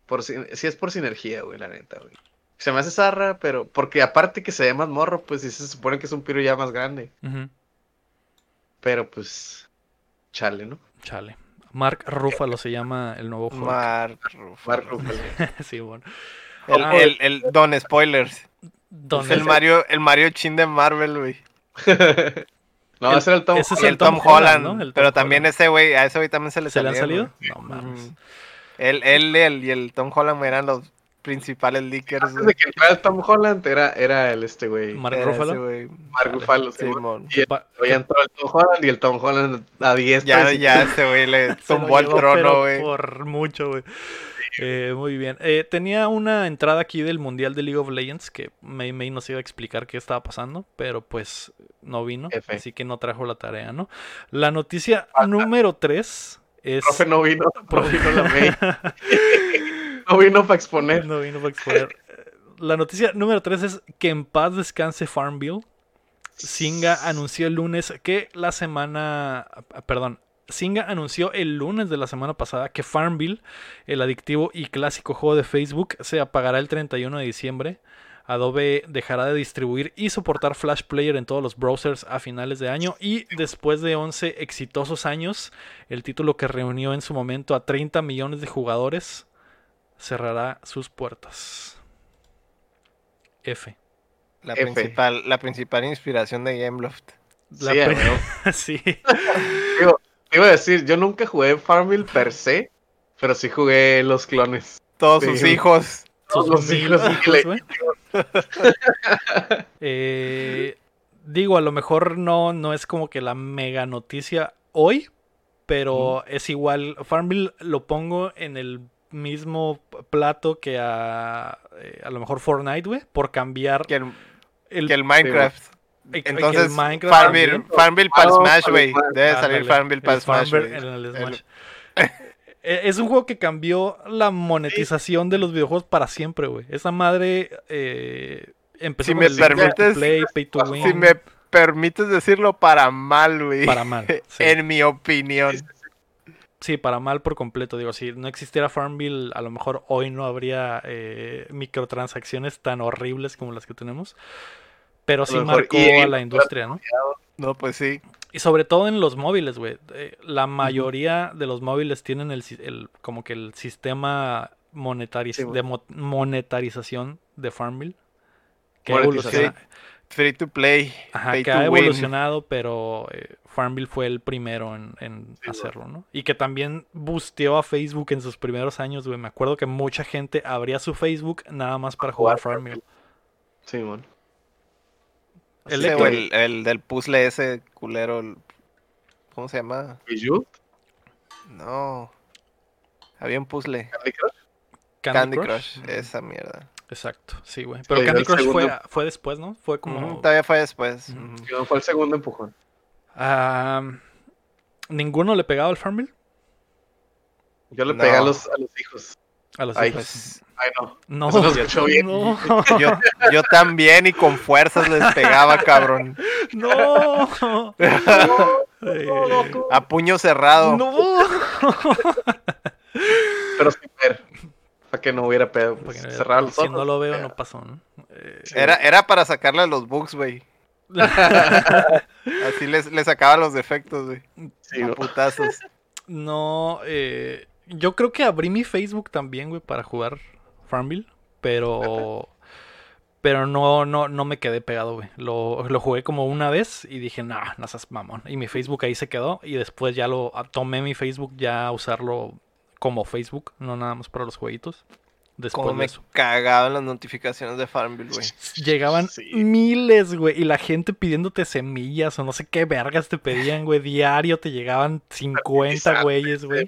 por, sí es por sinergia, güey, la neta, güey. Se me hace zarra, pero, porque aparte que se ve más morro, pues sí se supone que es un piro ya más grande. Pero pues, chale, ¿no? Chale. Mark Ruffalo se llama el nuevo juego. Mark Ruffalo. Mark Ruffalo. sí, bueno. El, Ah, el, el Don Spoilers. ¿Dónde Es el? Mario, el Mario Chin de Marvel, güey. no, El- ese era el Tom ese es el el Tom, Tom Holland, Holland. ¿no? El Tom pero también Holland. ese güey, a ese güey también se le ¿Se le han salido? güey. No mames. Él, y el Tom Holland eran los principales leakers. Antes de que entrara el Tom Holland, era, era el este güey, Mark Ruffalo. Mark Ruffalo. sí, Simón. Y entró el Tom Holland y el Tom Holland a 10. Ya, ya ese güey le tumbó pero trono, güey. Por mucho, güey. Eh, muy bien. Eh, tenía una entrada aquí del Mundial de League of Legends que May May nos iba a explicar qué estaba pasando, pero pues no vino, F. así que no trajo la tarea, ¿no? La noticia número 3 es... profe no vino, no vino la May. no vino para exponer. No vino para exponer. La noticia número 3 es que en paz descanse Farmville. Singa anunció el lunes que la semana. Perdón. Singa anunció el lunes de la semana pasada que Farmville, el adictivo y clásico juego de Facebook, se apagará el 31 de diciembre. Adobe dejará de distribuir y soportar Flash Player en todos los browsers a finales de año y después de 11 exitosos años, el título que reunió en su momento a 30 millones de jugadores cerrará sus puertas. F. La F. principal, la principal inspiración de Gameloft. La Sí, sí. Digo, te iba a decir, yo nunca jugué Farmville per se, pero sí jugué los clones. Todos Sí. sus hijos. Sus los hijos, hijos. Eh, digo, a lo mejor no, no es como que la mega noticia hoy, pero es igual. Farmville lo pongo en el mismo plato que a, eh, a lo mejor Fortnite, güey, por cambiar Que el, el, que el Minecraft. eh, que el Entonces, Minecraft Farmville, también. Farmville para el Ah, Smash, güey. Debe salir Farmville para Smash, Farmville güey. en el Smash. Eh, Es un juego que cambió la monetización de los videojuegos para siempre, güey. Esa madre eh, empezó Si con me permites- play, pay to win, Si me permites decirlo, para mal, güey. para mal. Sí. En mi opinión. Sí, para mal por completo. Digo, si no existiera Farmville, a lo mejor hoy no habría eh, microtransacciones tan horribles como las que tenemos. Pero sí marcó a la industria, ¿no? No, pues sí. Y sobre todo en los móviles, güey. Eh, La mayoría de los móviles tienen el, como que el sistema monetariz- Sí, de mo- monetarización de Farmville. Que Monetización. evolucionado, Free to play. ajá, pay que to ha win. evolucionado, pero eh, Farmville fue el primero en, en Sí, güey. hacerlo, ¿no? Y que también busteó a Facebook en sus primeros años, güey. Me acuerdo que mucha gente abría su Facebook nada más para jugar Jugar Farmville. Sí, man. El el, el del puzzle ese culero. el- ¿Cómo se llama? ¿Bijou? No. Había un puzzle. ¿Candy Crush? Candy, Candy, Crush. Crush. Esa mierda. Exacto, sí, güey. Pero Sí, Candy Crush fue, segundo- fue después, ¿no? Fue como... Ujú, Todavía fue después. Sí, Fue el segundo empujón. ¿Ninguno le pegaba al Farmville? Yo le No. pegué a los, a los hijos. A los Ay, hijos. Ay, no. No, Eso no se escuchó bien. no, yo, yo también y con fuerzas les pegaba, cabrón. no. Eh, A puño cerrado. no. Pero sin ver. Para que no hubiera pedo. Pues, cerrar los si ojos. no lo veo, no pasó, ¿no? Eh, Era, era para sacarle los bugs, güey. Así les, les sacaba los defectos, güey. Sí, putazos. no, eh, yo creo que abrí mi Facebook también, güey, para jugar Farmville, pero... Pero no, no, no me quedé pegado, güey. Lo, lo jugué como una vez y dije, nah, no seas mamón. Y mi Facebook ahí se quedó. Y después ya lo tomé mi Facebook ya a usarlo como Facebook, no nada más para los jueguitos. Después Como de me eso. cagaban las notificaciones de Farmville, güey. Llegaban Sí. miles, güey. Y la gente pidiéndote semillas o no sé qué vergas te pedían, güey. Diario te llegaban 50 güeyes, güey.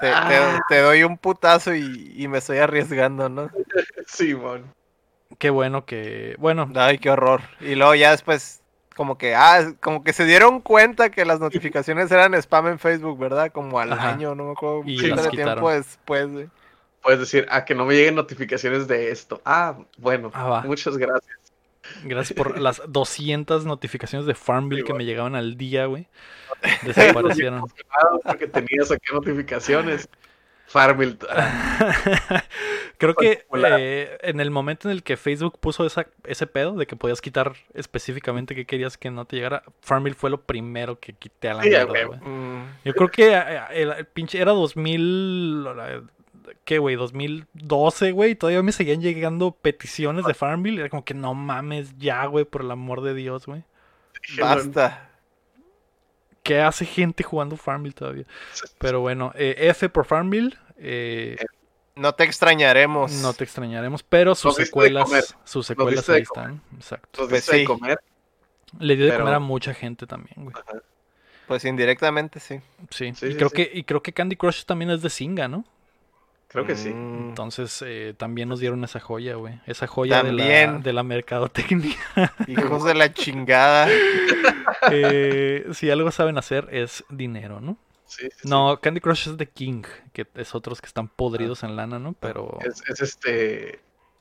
Te, Ah. te doy un putazo y, y me estoy arriesgando, ¿no? Sí, man. Qué bueno que. Bueno, Ay, qué horror. Y luego ya después, como que, ah, como que se dieron cuenta que las notificaciones eran spam en Facebook, ¿verdad? Como al Ajá. año, no me acuerdo. Y tiempo quitaron. después, güey. Puedes decir, ah, que no me lleguen notificaciones de esto. Ah, bueno, Ah, muchas gracias. Gracias por las 200 notificaciones de Farmville Sí, que me llegaban al día, güey. Desaparecieron. Porque tenías aquí notificaciones. Farmville. Creo que eh, en el momento en el que Facebook puso esa, ese pedo de que podías quitar específicamente que querías que no te llegara, Farmville fue lo primero que quité a la Sí, mierda, güey. Mm, Yo creo que eh, el, el pinche era 2000. Eh, ¿Qué, güey? 2012, güey. y Todavía me seguían llegando peticiones de Farmville. Era como que no mames ya, güey, por el amor de Dios, güey. basta. ¿Qué hace gente jugando Farmville todavía? Pero bueno, eh, F por Farmville. eh, No te extrañaremos. no te extrañaremos, pero sus secuelas, sus secuelas ahí están. Exacto. Pues de sí. comer. Le dio de Pero- comer a mucha gente también, güey. Pues indirectamente sí. Sí. Sí, y sí, creo sí. que y creo que Candy Crush también es de Singa, ¿no? Creo que sí. Mm, Entonces eh, también nos dieron esa joya, güey. Esa joya de la, de la mercadotecnia. Hijos de la chingada. Eh, si algo saben hacer es dinero, ¿no? Sí, sí, sí. No, Candy Crush es de King, que es otros que están podridos en lana, ¿no? Pero... Es, es este.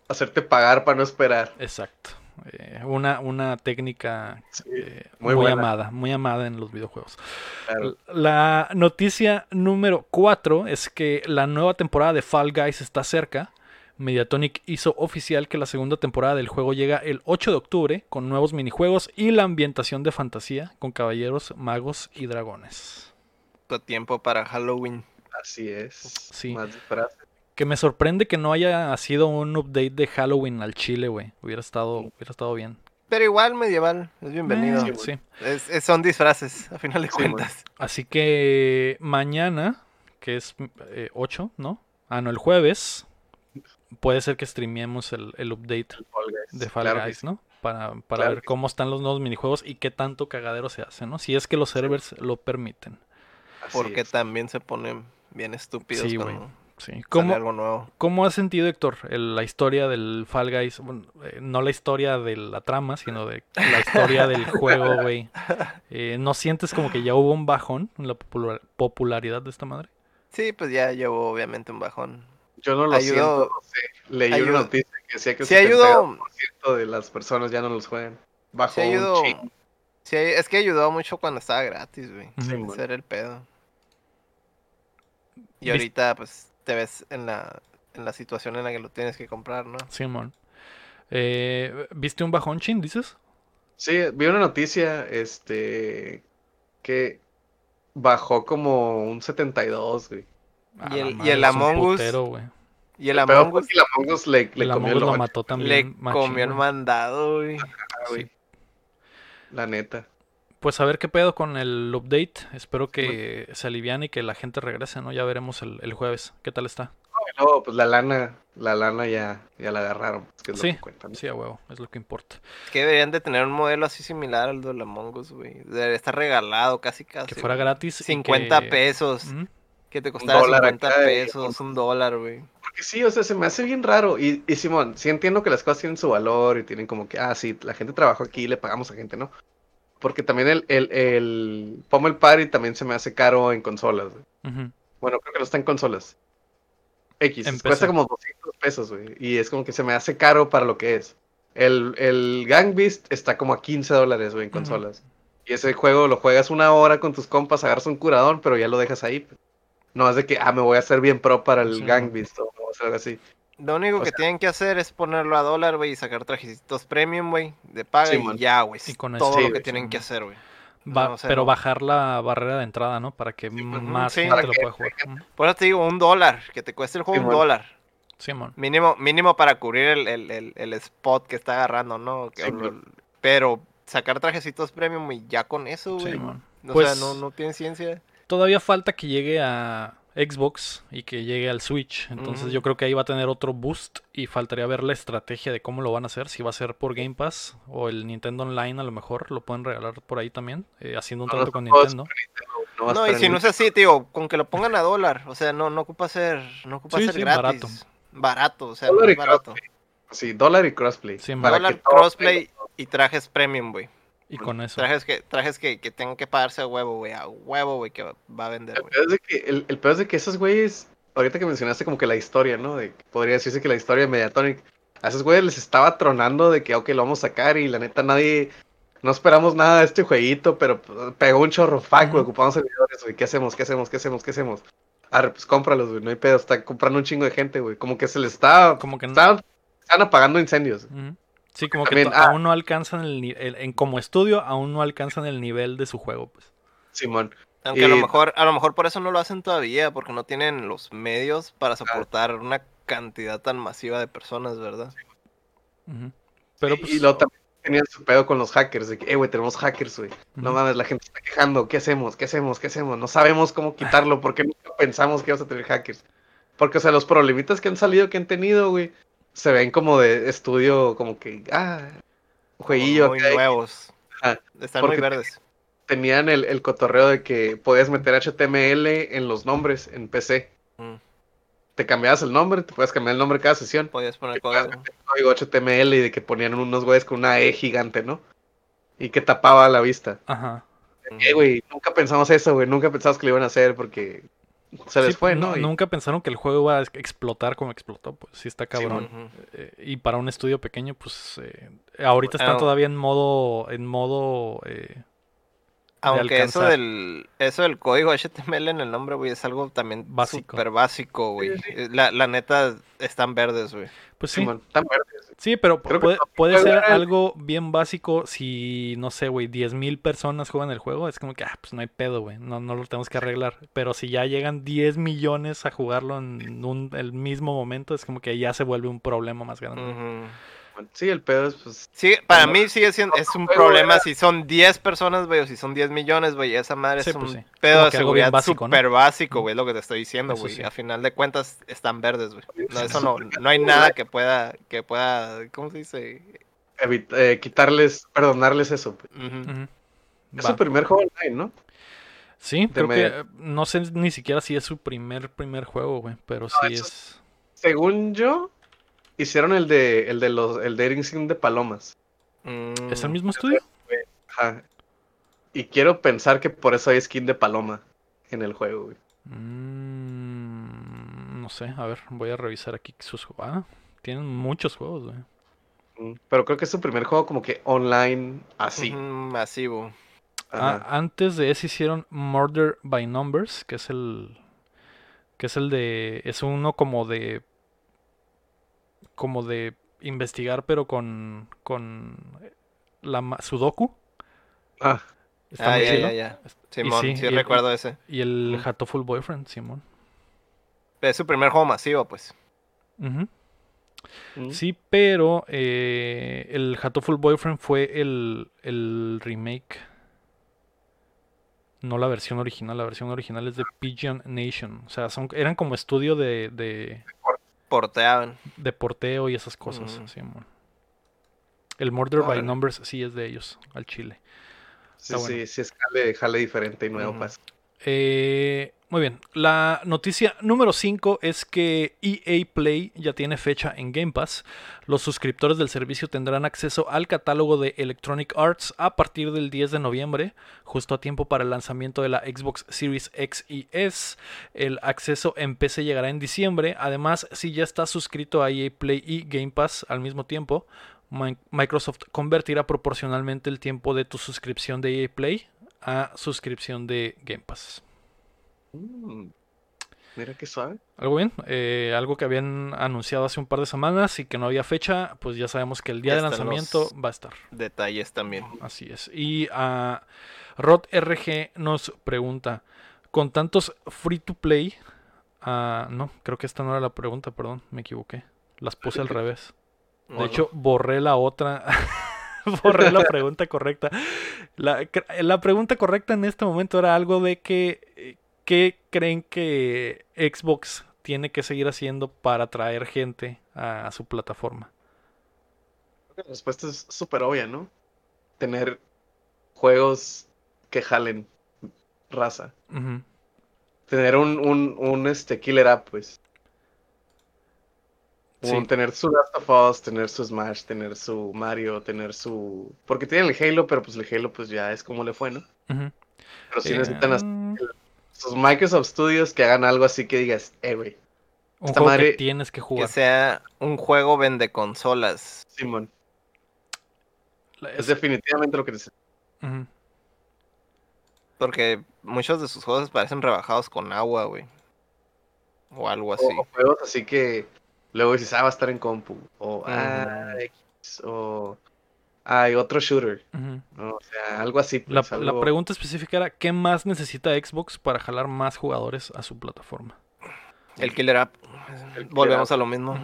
Hacerte pagar para no esperar. Exacto. Eh, una, una técnica Sí, eh, muy amada, muy amada en los videojuegos. claro. La noticia número 4 es que la nueva temporada de Fall Guys está cerca. Mediatonic hizo oficial que la segunda temporada del juego llega el 8 de octubre con nuevos minijuegos y la ambientación de fantasía con caballeros, magos y dragones. Tiempo para Halloween. Así es. Sí. Más disfraces. Que me sorprende que no haya sido un update de Halloween al Chile, güey. Hubiera estado, hubiera estado bien. Pero igual medieval, es bienvenido. Eh, Sí, sí. Es- es- son disfraces, a final de Sí, cuentas. Así que mañana, que es eh, 8, ¿no? Ah, no, el jueves, puede ser que streamemos el, el update El Fall Guys. de Fall Claro Guys, sí. ¿no? Para, para Claro ver cómo están los nuevos minijuegos y qué tanto cagadero se hace, ¿no? Si es que los servers lo permiten. Así Porque es. también se ponen bien estúpidos Sí, güey. cuando Sí. ¿Cómo, algo nuevo. ¿Cómo has sentido, Héctor, el- la historia del Fall Guys? Bueno, eh, no la historia de la trama, sino de la historia del juego, güey. Eh, ¿No sientes como que ya hubo un bajón en la popular- popularidad de esta madre? Sí, pues ya llevó obviamente un bajón. Yo no lo Ayudó- siento, no sé. Leí ayudó- una noticia que decía que el Sí ayudó, 70% de las personas ya no los juegan. Bajó sí un ayudó. chingo. Sí, es que ayudó mucho cuando estaba gratis, güey. Sí, Ese bueno. era el pedo. Y ahorita, pues, te ves en la, en la situación en la que lo tienes que comprar, ¿no? Simón. Eh, ¿Viste un bajón, Chin, dices? Sí, vi una noticia, este, que bajó como un 72, güey. Y el- y madre, el es un Among Us, putero, güey. Y el Among Us que el Among Us le, le El comió Among el lo mató también. le machín, comió el mandado, güey. güey, Sí. La neta. Pues a ver qué pedo con el update. Espero que se aliviane y que la gente regrese, ¿no? Ya veremos el, el jueves. ¿Qué tal está? Y luego, pues la lana, la lana ya, ya la agarraron, pues, que es lo Sí, que cuentan. Sí, a huevo, es lo que importa. Es que deberían de tener un modelo así similar al del Among Us, güey. Debería estar regalado casi casi. Que fuera gratis. y 50 que- pesos. Ujú. Que te costara dólar 50 acá, eh, pesos, un dólar, güey. Porque sí, o sea, se me hace bien raro. Y, y Simón, sí entiendo que las cosas tienen su valor y tienen como que, ah, sí, la gente trabajó aquí, le pagamos a gente, ¿no? Porque también el, el, el Pummel Party también se me hace caro en consolas, güey. Ujú. Bueno, creo que no está en consolas. X, cuesta como 200 pesos, güey. Y es como que se me hace caro para lo que es. El, el Gang Beast está como a 15 dólares, güey, en consolas. Y ese juego lo juegas una hora con tus compas, agarras un curadón, pero ya lo dejas ahí. No es de que, ah, me voy a hacer bien pro para el Sí, Gang. Beast o algo así. Lo único O que sea- tienen que hacer es ponerlo a dólar, güey, y sacar trajecitos premium, güey, de paga Sí, y man. ya, güey. Y Es con eso. todo Sí, lo que tienen sí, que hacer, güey. Va- No, o sea, pero no. bajar la barrera de entrada, ¿no? Para que Sí, más sí. gente Para lo que- pueda jugar. Por eso te digo, un dólar, que te cueste el juego Sí, un man. dólar. Simón. Mínimo, mínimo para cubrir el, el, el, el spot que está agarrando, ¿no? Que- Sí, lo- man. pero sacar trajecitos premium y ya con eso, güey. Simón. o Pues- sea, no, no tiene ciencia. Todavía falta que llegue a Xbox y que llegue al Switch. Entonces yo creo que ahí va a tener otro boost y faltaría ver la estrategia de cómo lo van a hacer. Si va a ser por Game Pass o el Nintendo Online a lo mejor lo pueden regalar por ahí también. eh, haciendo un No, trato no, con Nintendo. No, y si no es así, tío, con que lo pongan a dólar. O sea, no, no ocupa ser, no ocupa Sí, ser sí, gratis. barato. Barato. o sea, Dólar muy y barato. Sí, dólar y crossplay. Sí, Dólar, crossplay y trajes premium, güey. Y con eso. Trajes que, trajes que, que tengan que pagarse a huevo, güey. A huevo, güey, que va a vender, El güey. peor es de que, el, el peor es de que esos güeyes, ahorita que mencionaste como que la historia, ¿no? De, podría decirse que la historia de Mediatonic, A esos güeyes les estaba tronando de que, ok, lo vamos a sacar y la neta nadie, no esperamos nada de este jueguito, pero pues, pegó un chorro, fuck, güey, ocupamos servidores, güey, ¿qué hacemos? ¿Qué hacemos? ¿Qué hacemos? ¿Qué hacemos? Arre, pues cómpralos, güey, no hay pedo, está comprando un chingo de gente, güey, como que se les está, Como que no. estaban, estaban apagando incendios. Ujú. Sí, como que También, ah. aún no alcanzan el, el- en como estudio, aún no alcanzan el nivel de su juego, pues. Simón. Aunque a lo Y- mejor, a lo mejor por eso no lo hacen todavía, porque no tienen los medios para soportar una cantidad tan masiva de personas, ¿verdad? Pero pues, y luego también tenían su pedo con los hackers, de que, eh, güey, tenemos hackers, güey. No mames, la gente está quejando, ¿qué hacemos? ¿Qué hacemos? ¿Qué hacemos? No sabemos cómo quitarlo, porque nunca pensamos que íbamos a tener hackers. Porque, o sea, los problemitas que han salido, que han tenido, güey, se ven como de estudio, como que, ah, jueguillo muy nuevos. Están muy verdes. tenían el, el cotorreo de que podías meter HTML en los nombres en PC. Mm. Te cambiabas el nombre, te puedes cambiar el nombre cada sesión. Podías poner código. código HTML y de que ponían unos güeyes con una E gigante, ¿no? Y que tapaba la vista. ajá. Eh, güey, nunca pensamos eso, güey. Nunca pensamos que lo iban a hacer porque se les Sí, fue, no- ¿no? Y- Nunca pensaron que el juego iba a ex- explotar como explotó, pues sí está cabrón. Eh, y para un estudio pequeño, pues eh, ahorita están Bueno. todavía en modo, en modo eh, Aunque eso del, eso del código HTML en el nombre, güey, es algo también Básico. súper básico, güey. Sí, sí. Eh, La, la neta, están verdes, güey. pues sí, tan verdes. Sí, pero puede, puede ser algo bien básico si, no sé, güey, 10.000 personas juegan el juego, es como que, ah, pues no hay pedo, güey, no, no lo tenemos que arreglar. Pero si ya llegan 10 millones a jugarlo en un, el mismo momento, es como que ya se vuelve un problema más grande. Ujú. Sí, el pedo es, pues. Sí, para mí sigue siendo, es un problema era- si son 10 personas, güey, o si son 10 millones, güey, esa madre Sí, es un pues sí. pedo de seguridad básico, básico, güey, lo que te estoy diciendo, güey. sí. A final de cuentas, están verdes, güey. No, eso no, no hay nada que pueda, que pueda, ¿cómo se dice? eh, quitarles, perdonarles eso. Ujú. Es Va. su primer juego online, ¿no? Sí, creo que media. no sé ni siquiera si es su primer primer juego, güey, pero sí eso- es. Según yo, hicieron el de el de los el dating sim de palomas. Mm, ¿Es el mismo estudio? Ajá. Y quiero pensar que por eso hay skin de paloma en el juego, güey. Mm, no sé, a ver, voy a revisar aquí sus juegos. Ah, tienen muchos juegos, güey. Mm, Pero creo que es su primer juego como que online así. masivo. Ah, antes de ese hicieron Murder by Numbers, que es el que es el de es uno como de como de investigar pero con con la ma- Sudoku. Ah, Está Ah, muy ya, chido. ya, ya. Simón, sí, sí, y- recuerdo ese. Y el Ujú. Hatoful Boyfriend, Simón. Es su primer juego masivo, pues. Sí, pero eh, el Hatoful Boyfriend fue el, el remake. No la versión original, la versión original es de Pigeon Nation. O sea, son, eran como estudio de, de, Porteaban. de porteo y esas cosas. El Murder by. Numbers sí es de ellos, al chile. Sí, bueno. sí, sí es jale, jale diferente y nuevo, pues. Eh, muy bien. La noticia número 5 es que EA Play ya tiene fecha en Game Pass. Los suscriptores del servicio tendrán acceso al catálogo de Electronic Arts a partir del 10 de noviembre, justo a tiempo para el lanzamiento de la Xbox Series X y S. El acceso en PC llegará en diciembre. Además, si ya estás suscrito a EA Play y Game Pass al mismo tiempo, Mi- Microsoft convertirá proporcionalmente el tiempo de tu suscripción de EA Play a suscripción de Game Pass. Mm, Mira qué suave. ¿Algo bien? Eh, algo que habían anunciado hace un par de semanas y que no había fecha, pues ya sabemos que el día Ya de lanzamiento va a estar. Detalles también. Así es. Y a Rod RG nos pregunta, con tantos free to play, ah, no, creo que esta no era la pregunta, perdón, me equivoqué. Las puse al revés. De Bueno, hecho, borré la otra. borré la pregunta correcta. La, la pregunta correcta en este momento era algo de que. eh, ¿Qué creen que Xbox tiene que seguir haciendo para atraer gente a, a su plataforma? La respuesta es súper obvia, ¿no? Tener juegos que jalen raza. Tener un, un, un este killer app, pues. Sí. Tener su Last of Us, tener su Smash, tener su Mario, tener su... Porque tienen el Halo, pero pues el Halo pues ya es como le fue, ¿no? Pero sí Eh, necesitan as- sus Microsoft Studios que hagan algo así que digas, eh, güey, Un Esta juego madre- que tienes que Que jugar. sea un juego vende consolas. Simón. La- Es definitivamente lo que necesito. Ujú. Porque muchos de sus juegos parecen rebajados con agua, güey. O algo así. O juegos así que luego dices, ah, va a estar en compu. O, ah. X. O, hay otro shooter. O sea, algo así. La, pues, la algo- pregunta específica era, ¿qué más necesita Xbox para jalar más jugadores a su plataforma? El Killer App. El Killer Volvemos App. a lo mismo.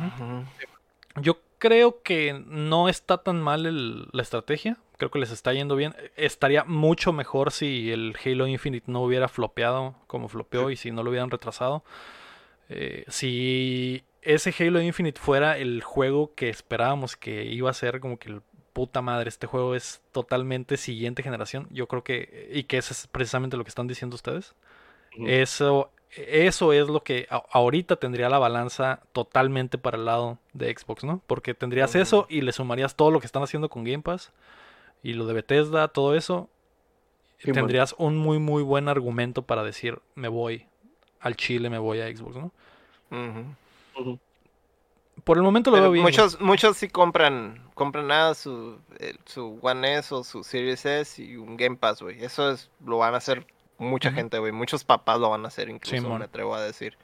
Yo creo que no está tan mal el- la estrategia. Creo que les está yendo bien. Estaría mucho mejor si el Halo Infinite no hubiera flopeado como flopeó y si no lo hubieran retrasado. Eh, si ese Halo Infinite fuera el juego que esperábamos que iba a ser como que el puta madre, este juego es totalmente siguiente generación, yo creo que, y que eso es precisamente lo que están diciendo ustedes. Eso, eso es lo que ahorita tendría la balanza totalmente para el lado de Xbox, ¿no? Porque tendrías eso y le sumarías todo lo que están haciendo con Game Pass y lo de Bethesda, todo eso. Tendrías un muy, muy buen argumento para decir, me voy al Chile, me voy a Xbox, ¿no? Por el momento lo Pero veo bien. güey. muchos, muchos sí compran, compran nada su, el- su One S o su Series S y un Game Pass, güey. Eso es, lo van a hacer mucha gente, güey. Muchos papás lo van a hacer, incluso Simón. me atrevo a decir.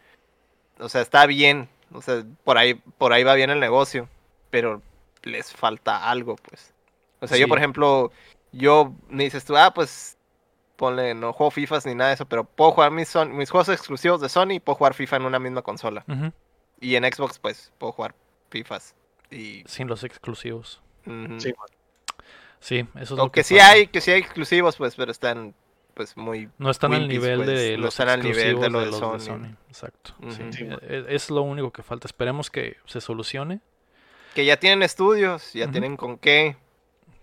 O sea, está bien. O sea, por ahí, por ahí va bien el negocio. Pero les falta algo, pues. O sea, yo, Sí. por ejemplo, yo me dices tú, ah, pues ponle, no juego FIFAs ni nada de eso, pero puedo jugar mis, Son- mis juegos exclusivos de Sony y puedo jugar FIFA en una misma consola. Y en Xbox, pues, puedo jugar FIFAs. Y Sin los exclusivos. Ujú. Sí, Sí, eso es lo Aunque que sí hay, que sí hay exclusivos, pues, pero están pues muy No están al nivel pues, de no los están al nivel de exclusivos lo de de los de Sony. Sony. Exacto. Ujú. sí. Sí, E- Es, lo único que falta. Esperemos que se solucione. que ya tienen estudios, ya tienen con qué.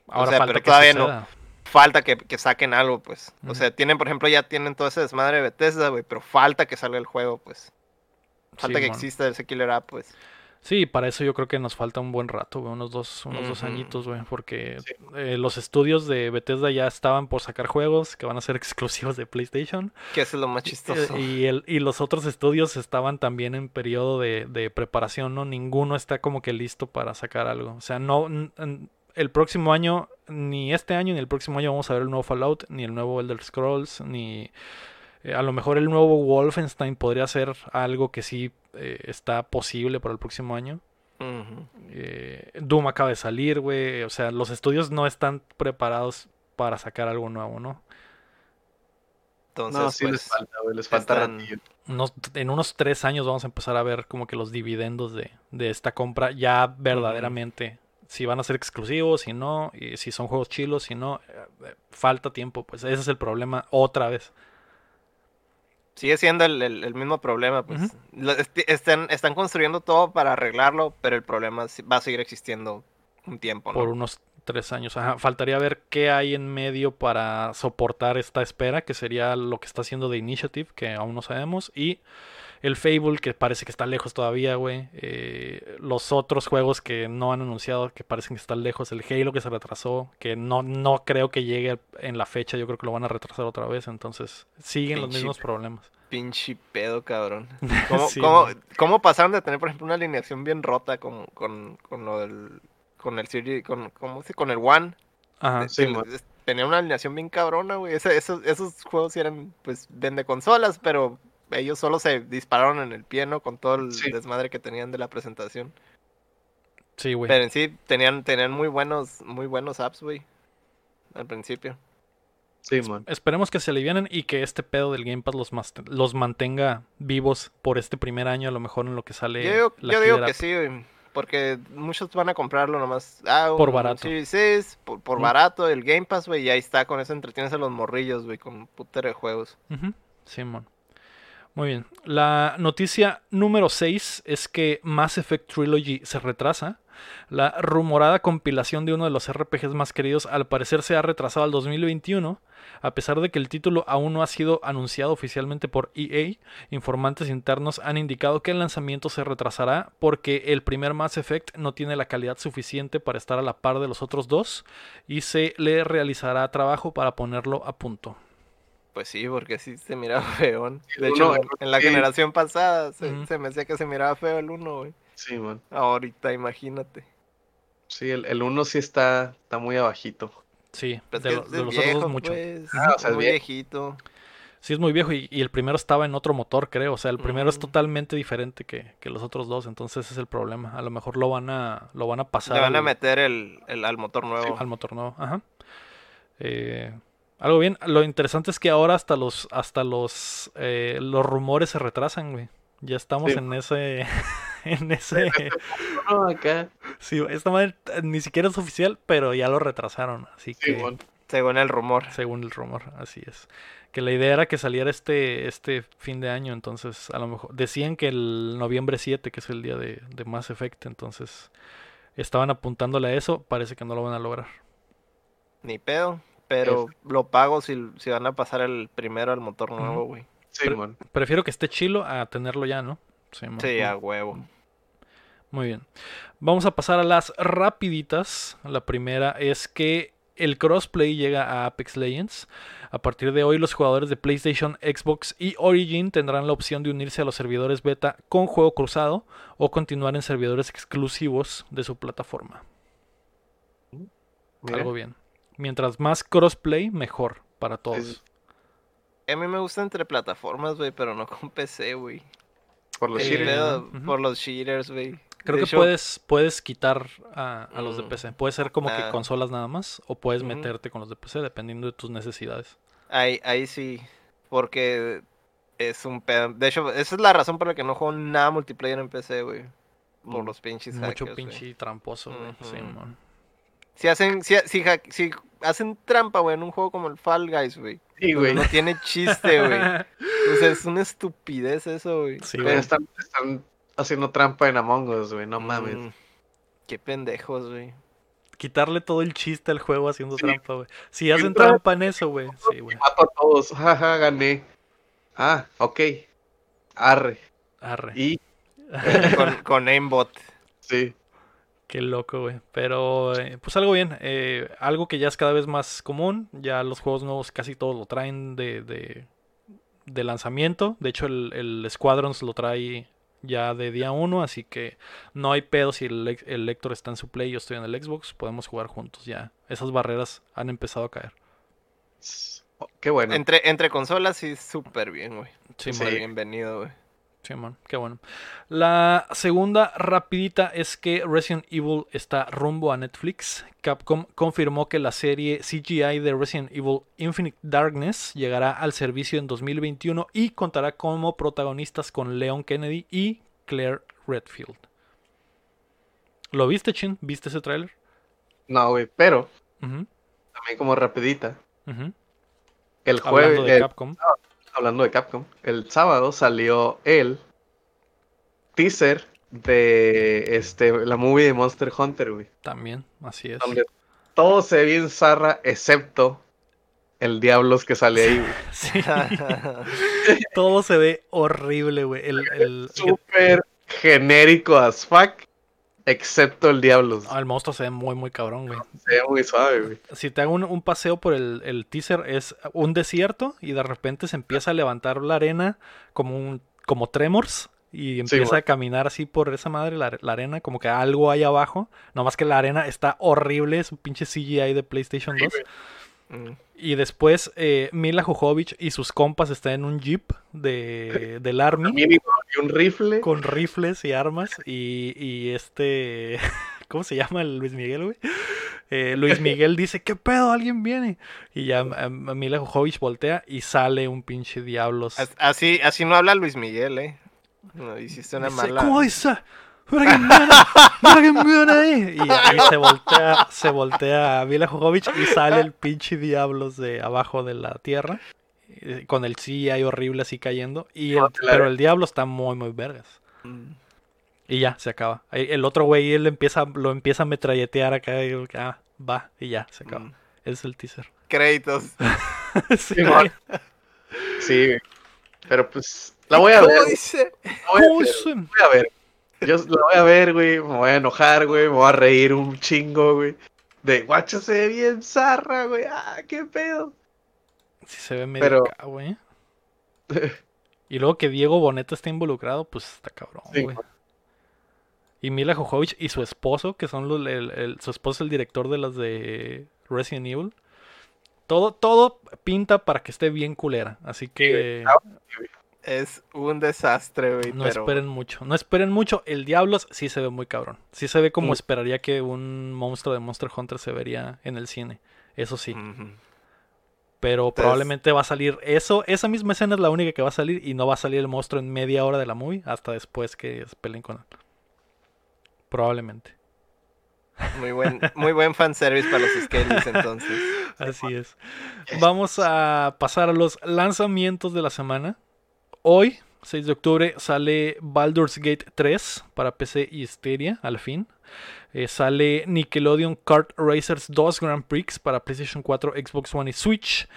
Ahora sea, falta pero que todavía no. Falta que, que saquen algo, pues. O sea, tienen, por ejemplo, ya tienen todo ese desmadre de Bethesda, güey, pero falta que salga el juego, pues. Falta Sí, que exista ese killer app, pues. Sí, para eso yo creo que nos falta un buen rato, güey, unos dos, unos dos añitos, güey, porque Sí. eh, los estudios de Bethesda ya estaban por sacar juegos que van a ser exclusivos de PlayStation Que es lo más eh, chistoso. y, el, y los otros estudios estaban también en periodo de, de preparación, ¿no? Ninguno está como que listo para sacar algo. O sea, no, el próximo año, ni este año ni el próximo año vamos a ver el nuevo Fallout, ni el nuevo Elder Scrolls, ni eh, a lo mejor el nuevo Wolfenstein podría ser algo que sí eh, está posible para el próximo año. Eh, Doom acaba de salir, güey. O sea, los estudios no están preparados para sacar algo nuevo, ¿no? Entonces, no, sí pues, les falta, güey, les falta están- ratillo. Unos- en unos tres años vamos a empezar a ver como que los dividendos de, de esta compra ya verdaderamente. Si van a ser exclusivos, si no, y si son juegos chilos, si no, eh, falta tiempo. Pues ese es el problema otra vez. sigue siendo el, el- el mismo problema, pues. Lo- están, están construyendo todo para arreglarlo, pero el problema va a seguir existiendo un tiempo, ¿no? por unos tres años. Ajá, faltaría ver qué hay en medio para soportar esta espera, que sería lo que está haciendo The Initiative, que aún no sabemos, y el Fable, que parece que está lejos todavía, güey. Eh, los otros juegos que no han anunciado, que parecen que están lejos. El Halo que se retrasó, que no, no creo que llegue en la fecha, yo creo que lo van a retrasar otra vez, entonces siguen los mismos problemas. Pinche pedo, cabrón. ¿Cómo, Sí, cómo- pasaron de tener, por ejemplo, una alineación bien rota con, con, con lo del. Con el Series. Con, ¿Cómo se Con el One. Ajá. De- sí, de- man. de- Tenía una alineación bien cabrona, güey. Ese- esos, esos juegos sí eran, pues, vende consolas, pero ellos solo se dispararon en el pie, ¿no? Con todo el Sí. desmadre que tenían de la presentación. Sí, güey. Pero en sí, tenían, tenían muy buenos, muy buenos apps, güey. Al principio. Sí, man. Esperemos que se alivianen y que este pedo del Game Pass los, los mantenga vivos por este primer año, a lo mejor en lo que sale. Yo digo, la yo digo que sí, güey. Porque muchos van a comprarlo nomás. Ah, Por un barato. Series S, por, por Mm. barato, el Game Pass, güey. Y ahí está, con eso entretienes a los morrillos, güey, con putero de juegos. Ujú, Simón. Muy bien. La noticia número 6 es que Mass Effect Trilogy se retrasa. La rumorada compilación de uno de los RPGs más queridos al parecer se ha retrasado al 2021, a pesar de que el título aún no ha sido anunciado oficialmente por EA. Informantes internos han indicado que el lanzamiento se retrasará porque el primer Mass Effect no tiene la calidad suficiente para estar a la par de los otros dos y se le realizará trabajo para ponerlo a punto. Pues sí, porque sí se miraba feón. De el hecho, uno, en- la sí. generación pasada se, me decía que se miraba feo el 1, güey. Sí, man. Ahorita, imagínate. Sí, el, el uno sí está, está muy abajito. Sí, Pues de, lo- de los viejo, otros dos mucho. pues, Ah, o sea, es muy vie- viejito. Sí, es muy viejo y, y el primero estaba en otro motor, creo. O sea, el primero es totalmente diferente que, que los otros dos. Entonces ese es el problema. A lo mejor lo van a, lo van a pasar Le van a meter el, el- al motor nuevo. al motor nuevo. Ajá. Eh, algo bien. Lo interesante es que ahora hasta los, hasta los, eh, los rumores se retrasan, güey. Ya estamos Sí. en ese, en ese. No, acá. Sí, esta madre ni siquiera es oficial, pero ya lo retrasaron. Así Sí, que. Según el rumor. según el rumor, así es. Que la idea era que saliera este, este fin de año, entonces a lo mejor decían que el noviembre 7, que es el día de, de Mass Effect, entonces estaban apuntándole a eso, parece que no lo van a lograr. Ni pedo. Pero lo pago si, si van a pasar el primero al motor nuevo, güey. Sí, man. Prefiero que esté chilo a tenerlo ya, ¿no? Sí, a huevo. Muy bien. Vamos a pasar a las rapiditas. La primera es que el crossplay llega a Apex Legends. A partir de hoy los jugadores de PlayStation, Xbox y Origin tendrán la opción de unirse a los servidores beta con juego cruzado o continuar en servidores exclusivos de su plataforma. Mira. Algo bien. Mientras más crossplay, mejor para todos. A mí me gusta entre plataformas, güey, pero no con PC, güey. Por los Eh, cheaters. Ujú. Por los cheaters, güey. Creo De que hecho, puedes, puedes quitar a, a los de Mm. PC. Puede ser como que Ah. consolas nada más o puedes meterte con los de PC dependiendo de tus necesidades. Ahí, ahí sí. Porque es un pedo. De hecho, esa es la razón por la que no juego nada multiplayer en PC, güey. Por Mm. los pinches Mucho hackers, pinche tramposo, güey. Ujú. Simón. Si hacen, si, si, hacen trampa, güey, en un juego como el Fall Guys, güey. Sí, donde güey. No tiene chiste, güey. O sea, es una estupidez eso, güey. Sí, Güey, güey. Están, están haciendo trampa en Among Us, güey. No mames. Mm, Qué pendejos, güey. Quitarle todo el chiste al juego haciendo Sí. trampa, güey. Si hacen tra- trampa en eso, güey. Sí, güey. Mato a todos. Jaja, gané. Ah, ok. Arre. Arre. Y, Con, con aimbot. sí. Qué loco, güey. Pero, eh, pues algo bien. eh, algo que ya es cada vez más común. Ya los juegos nuevos casi todos lo traen de, de, de lanzamiento. De hecho, el, el Squadrons lo trae ya de día uno. Así que no hay pedo si el, el Lector está en su Play y yo estoy en el Xbox. Podemos jugar juntos ya. Esas barreras han empezado a caer. Oh, Qué bueno. Entre, entre consolas sí, súper bien, güey. Sí, Súper Sí. bienvenido, güey. Qué bueno. La segunda rapidita es que Resident Evil está rumbo a Netflix. Capcom confirmó que la serie CGI de Resident Evil Infinite Darkness llegará al servicio en 2021 y contará como protagonistas con Leon Kennedy y Claire Redfield. ¿Lo viste, Chin? ¿Viste ese tráiler? No, güey. Pero, también como rapidita. El Hablando jueves, de el- Capcom. Hablando de Capcom, el sábado salió el teaser de este la movie de Monster Hunter, güey. También, así es. Donde todo se ve bien zarra, excepto el diablos que sale ahí, güey. Sí, todo se ve horrible, güey. El, el- Súper genérico as fuck, excepto el diablos. Ah, el monstruo se ve muy, muy cabrón, güey. Se ve muy suave, güey. Si te hago un, un paseo por el, el teaser, es un desierto y de repente se empieza a levantar la arena como un como tremors y empieza güey. a caminar así por esa madre, la, la arena, como que algo hay abajo. Nomás que la arena está horrible, es un pinche CGI de PlayStation 2. Mm. Y después eh, Mila Jovovich y sus compas están en un jeep de, del Army y un rifle. con rifles y armas y, y este ¿cómo se llama el Luis Miguel, güey? Eh, Luis Miguel dice, ¿qué pedo? Alguien viene. Y ya eh, Mila Jovovich voltea y sale un pinche diablos. As- Así, así no habla Luis Miguel, eh. No, hiciste una Dice, mala. ¿Cómo dice? "Alguien viene, alguien viene ahí". Y ahí se voltea, se voltea a Mila Jovovich y sale el pinche diablos de abajo de la tierra. eh, Con el CGI horrible así cayendo. Y el- la- pero el diablo está muy, muy vergas. Mm. Y ya, se acaba. El otro güey él empieza, lo empieza a metralletear acá y ah, va, y ya, se acaba. Mm. Es el teaser. Créditos. Sí, Sí. Sí. Pero pues, la voy a ver. La voy a ¿Cómo ver, Yo la voy a ver, güey. Me voy a enojar, güey. Me voy a reír un chingo, güey. De guacho se ve bien zarra, güey. Ah, qué pedo. Sí se ve medio Pero- acá, güey. Y luego que Diego Boneta está involucrado, pues está cabrón, Sí, güey. Y Mila Jojovich y su esposo, que son los, el, el- su esposo es el director de las de Resident Evil. Todo, todo pinta para que esté bien culera. Así que Es un desastre, güey. no pero... esperen mucho. No esperen mucho. El Diablos sí se ve muy cabrón. Sí se ve como Mm. esperaría que un monstruo de Monster Hunter se vería en el cine. Eso sí. Pero Entonces- probablemente va a salir eso. Esa misma escena es la única que va a salir y no va a salir el monstruo en media hora de la movie hasta después que peleen con él. Probablemente. Muy buen, muy buen fanservice para los Skellies, entonces. Así es. Vamos a pasar a los lanzamientos de la semana. Hoy, 6 de octubre, sale Baldur's Gate 3 para PC y Stadia, al fin. Eh, sale Nickelodeon Kart Racers 2 Grand Prix para PlayStation 4, Xbox One y Switch.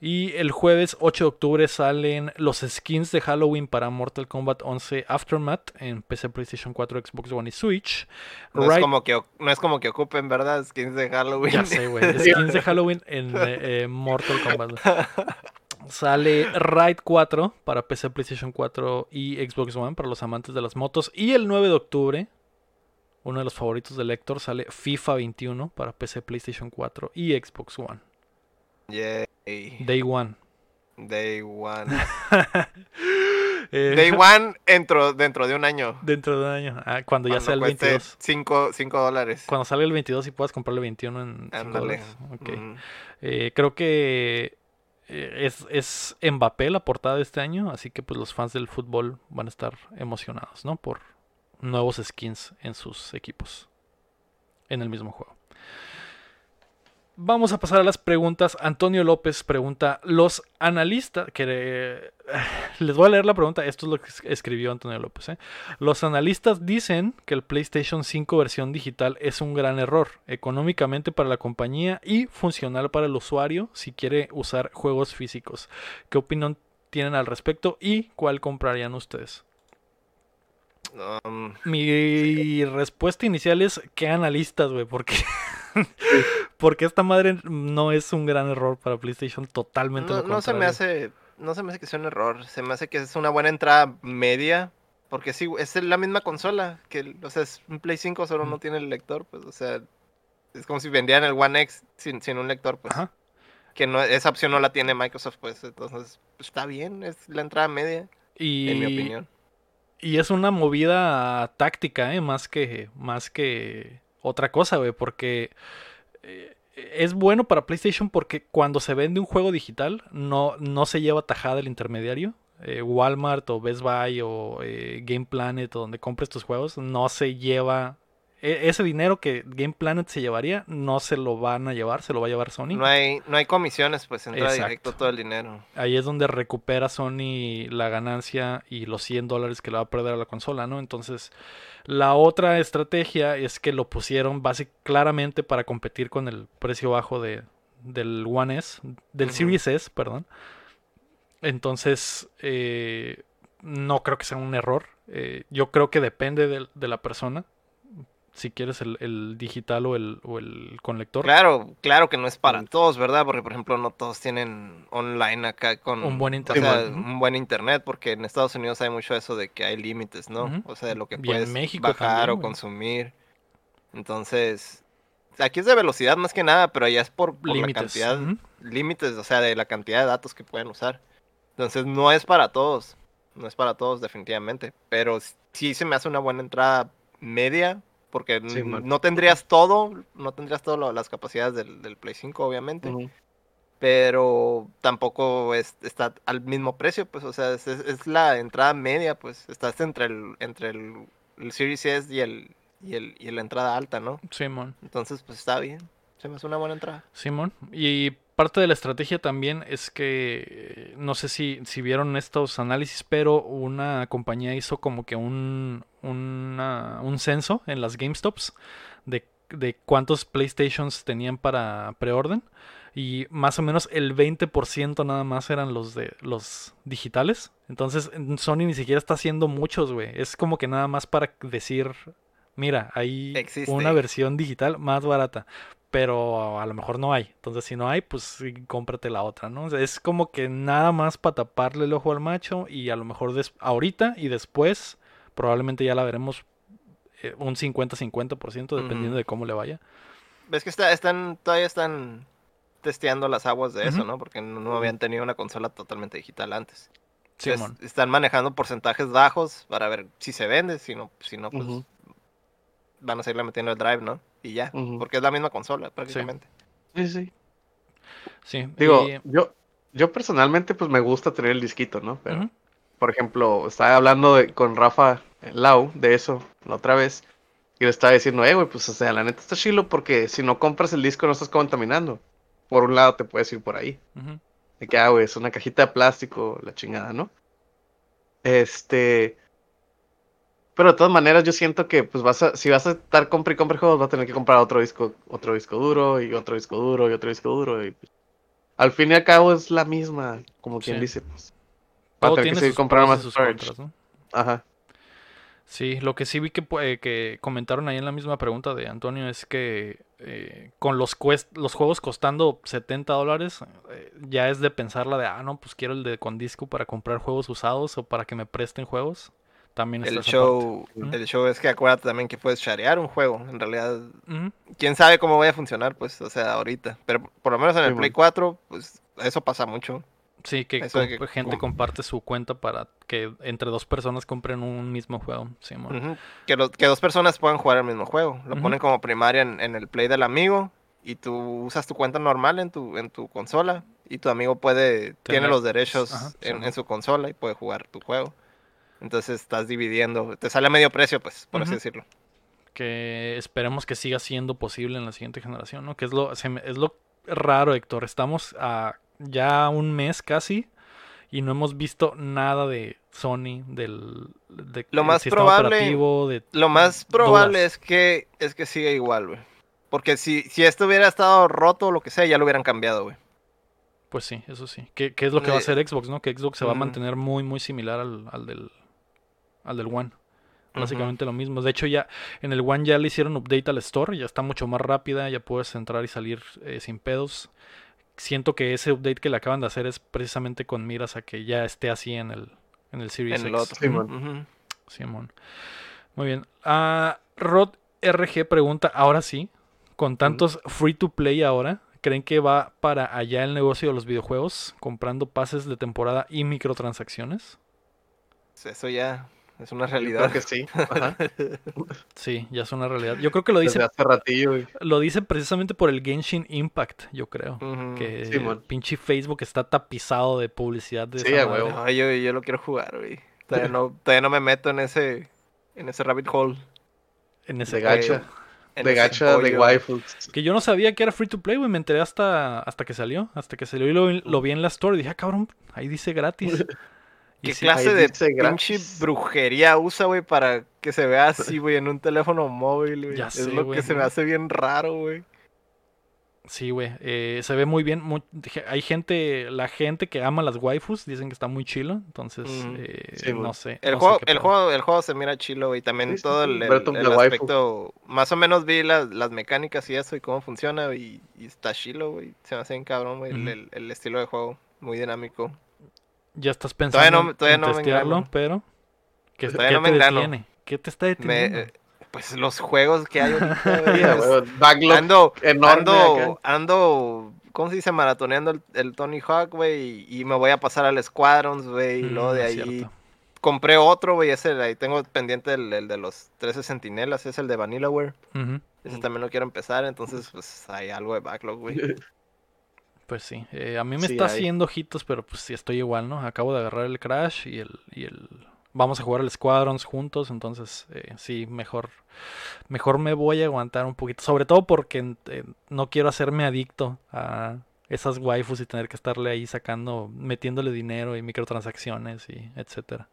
Y el jueves 8 de octubre salen los skins de Halloween para Mortal Kombat 11 Aftermath en PC, PlayStation 4, Xbox One y Switch. No es, como que, no es como que ocupen, ¿verdad? Skins de Halloween. ya sé, güey. Skins de Halloween en eh, eh, Mortal Kombat. Sale Ride 4 para PC, PlayStation 4 y Xbox One para los amantes de las motos. Y el 9 de octubre, uno de los favoritos del Héctor, sale FIFA 21 para PC, PlayStation 4 y Xbox One. Yay. Day One. Day one. Eh, Day one dentro, dentro de un año. Dentro de un año. Ah, cuando ya sea el 22. 5 dólares. Cuando salga el 22 y puedas comprarle el 21 en 5 Ándale. dólares. Ok. Ujú. Eh, creo que es, es Mbappé la portada de este año, así que pues los fans del fútbol van a estar emocionados, ¿no? Por nuevos skins en sus equipos en el mismo juego. Vamos a pasar a las preguntas. Antonio López pregunta, los analistas, que eh, les voy a leer la pregunta, esto es lo que es- escribió Antonio López. ¿eh? Los analistas dicen que el PlayStation 5 versión digital es un gran error, económicamente para la compañía y funcional para el usuario si quiere usar juegos físicos. ¿Qué opinión tienen al respecto y cuál comprarían ustedes? Um, Mi respuesta inicial es ¿qué analistas, güey? Porque, porque esta madre no es un gran error para PlayStation, totalmente no, lo no se me hace. No se me hace que sea un error. Se me hace que es una buena entrada media. Porque sí, es la misma consola. Que, o sea, es un Play 5, solo no tiene el lector. Pues, o sea, es como si vendieran el One X sin, sin un lector. Pues, Ajá. que no, esa opción no la tiene Microsoft. Pues, entonces, pues, está bien. Es la entrada media, Y, en mi opinión. y es una movida táctica, ¿eh? Más que, más que otra cosa, güey, porque eh, es bueno para PlayStation porque cuando se vende un juego digital no, no se lleva tajada el intermediario. Eh, Walmart o Best Buy o eh, Game Planet o donde compres tus juegos no se lleva e- ese dinero que Game Planet se llevaría no se lo van a llevar, se lo va a llevar Sony. No hay, no hay comisiones, pues entra Exacto. directo todo el dinero. Ahí es donde recupera Sony la ganancia y los 100 dólares que le va a perder a la consola, ¿no? Entonces, la otra estrategia es que lo pusieron básicamente claramente para competir con el precio bajo de, del One S, del Ujú. Series S, perdón. Entonces, eh, no creo que sea un error. Eh, yo creo que depende de, la persona. Si quieres el, el digital o el, o el con lector. Claro, claro que no es para todos, ¿verdad? Porque, por ejemplo, no todos tienen online acá con Un buen o internet. sea, un buen internet, porque en Estados Unidos hay mucho eso de que hay límites, ¿no? O sea, de lo que puedes México bajar también, o güey. consumir. Entonces, aquí es de velocidad más que nada, pero allá es por, por la límites. cantidad, límites, o sea, de la cantidad de datos que pueden usar. Entonces, no es para todos, no es para todos definitivamente, pero sí se me hace una buena entrada media, porque Sí, no tendrías todo, no tendrías todas las capacidades del, del Play 5, obviamente, pero tampoco es, está al mismo precio, pues, o sea, es, es- es la entrada media, pues, estás entre el, entre el, el Series S y el, y el, y la entrada alta, ¿no? Simón. Entonces, pues está bien, se me hace una buena entrada. Simón. Y parte de la estrategia también es que, eh, no sé si, si vieron estos análisis, pero una compañía hizo como que un, una- un censo en las GameStops de, de cuántos PlayStations tenían para preorden. Y más o menos el 20% nada más eran los de los digitales. Entonces Sony ni siquiera está haciendo muchos, güey. Es como que nada más para decir, mira, hay Existe. una versión digital más barata. Pero a lo mejor no hay. Entonces, si no hay, pues cómprate la otra, ¿no? O sea, es como que nada más para taparle el ojo al macho y a lo mejor ahorita y después probablemente ya la veremos eh, un 50-50% dependiendo de cómo le vaya. Ves que está, están, todavía están testeando las aguas de eso. ¿no? Porque no, no habían tenido una consola totalmente digital antes. Sí, Entonces, están manejando porcentajes bajos para ver si se vende, si no, si no pues van a seguirle metiendo el drive, ¿no? Y ya, porque es la misma consola prácticamente. Sí, sí. sí. Digo, y- yo, yo personalmente pues me gusta tener el disquito, ¿no? Pero, por ejemplo, estaba hablando de- con Rafa Lau de eso la otra vez. Y le estaba diciendo, eh, güey, pues o sea, la neta está chilo porque si no compras el disco no estás contaminando. Por un lado te puedes ir por ahí. De que, ah, güey, es una cajita de plástico, la chingada, ¿no? Este. Pero de todas maneras, yo siento que, pues, vas a, si vas a estar compra y compra juegos, vas a tener que comprar otro disco, otro disco duro, y otro disco duro, y otro disco duro, y pues, al fin y al cabo es la misma, como quien Sí. dice, pues. Va a Todo tener que seguir comprando más contras, ¿no? Ajá. Sí, lo que sí vi que, eh, que comentaron ahí en la misma pregunta de Antonio es que eh, con los, cuest- los juegos costando 70 dólares, eh, ya es de pensar la de, ah, no, pues quiero el de con disco para comprar juegos usados o para que me presten juegos. También El show, el show es que acuérdate también que puedes sharear un juego. En realidad, quién sabe cómo vaya a funcionar, pues, o sea, ahorita. Pero por lo menos en el Sí, Play bueno. 4, pues, eso pasa mucho. Sí, que, comp- gente com- comparte su cuenta para que entre dos personas compren un mismo juego. Sí. Ujú. que, lo- que dos personas puedan jugar el mismo juego. Lo Ujú. ponen como primaria en, en el Play del amigo y tú usas tu cuenta normal en tu, en tu consola y tu amigo puede, tiene los derechos ajá, sí, en, mon. en su consola y puede jugar tu juego. Entonces estás dividiendo, te sale a medio precio, pues, por así decirlo. que esperemos que siga siendo posible en la siguiente generación, ¿no? Que es lo, se me- es lo raro, Héctor. Estamos a ya un mes casi y no hemos visto nada de Sony, del, de- Lo más sistema probable- operativo, de Lo más probable dudas. es que es que siga igual, güey. Porque si, si esto hubiera estado roto o lo que sea, ya lo hubieran cambiado, güey. Pues sí, eso sí. ¿Qué, qué es lo que va a hacer Xbox, no? Que Xbox se va a mantener muy, muy similar al, al del, al del One. Básicamente lo mismo. De hecho, ya en el One ya le hicieron update al store, ya está mucho más rápida, ya puedes entrar y salir eh, sin pedos. Siento que ese update que le acaban de hacer es precisamente con miras a que ya esté así en el, en el Series En el X. otro. Sí, mon. Ujú. Simón. Muy bien. Ah, Rod RG pregunta, ahora sí, con tantos free to play ahora, ¿creen que va para allá el negocio de los videojuegos, comprando pases de temporada y microtransacciones? Eso ya es una Yo realidad. creo que sí. Ajá. Sí, ya es una realidad. Yo creo que lo dice, Desde hace ratillo, güey. lo dice precisamente por el Genshin Impact, yo creo. Ujú. Que Simón. pinche Facebook está tapizado de publicidad de Sí, huevo. No, yo, yo lo quiero jugar, güey. Todavía no, todavía no me meto en ese, en ese rabbit hole. En ese De gacha. De gacha, de hoyo. waifus. Que yo no sabía que era free to play, güey. Me enteré hasta, hasta que salió. Hasta que salió y lo, lo vi en la store. Y dije, ah, cabrón, ahí dice gratis. ¿Qué clase de pinche brujería usa, güey, para que se vea así, güey, en un teléfono móvil, güey? Es sé, lo que se me hace bien raro, güey. Sí, güey. eh, se ve muy bien. muy- hay gente, la gente que ama las waifus dicen que está muy chilo. Entonces, Mm, eh, sí, no sé. El no juego, el juego, el juego se mira chilo, güey. También Sí, todo sí. el, el- aspecto. Más o menos vi las, las mecánicas y eso y cómo funciona, y, y está chilo, güey. Se me hace bien cabrón, güey, el- Ujú. el, el estilo de juego. Muy dinámico. Ya estás pensando Todavía no- todavía en no me testearlo, engrano. pero. ¿Qué, Todavía qué no me te detiene? ¿Qué te está Me, deteniendo? eh, pues los juegos que hay ahorita, Backlog ando, ando, ando, ¿cómo se dice? Maratoneando el, el Tony Hawk, güey, y, y me voy a pasar al Squadrons, güey, y luego Mm, de es ahí cierto. compré otro, güey, ese de ahí tengo pendiente el, el de los 13 sentinelas, es el de Vanillaware, Ujú, ese también lo quiero empezar, entonces pues hay algo de backlog, güey. Pues sí. eh, a mí me Sí, está hay. haciendo ojitos, pero pues sí estoy igual, ¿no? Acabo de agarrar el Crash y el. Y el... Vamos a jugar el Squadrons juntos, entonces eh, sí, mejor, mejor me voy a aguantar un poquito. Sobre todo porque eh, no quiero hacerme adicto a esas waifus y tener que estarle ahí sacando, metiéndole dinero y microtransacciones y etcétera.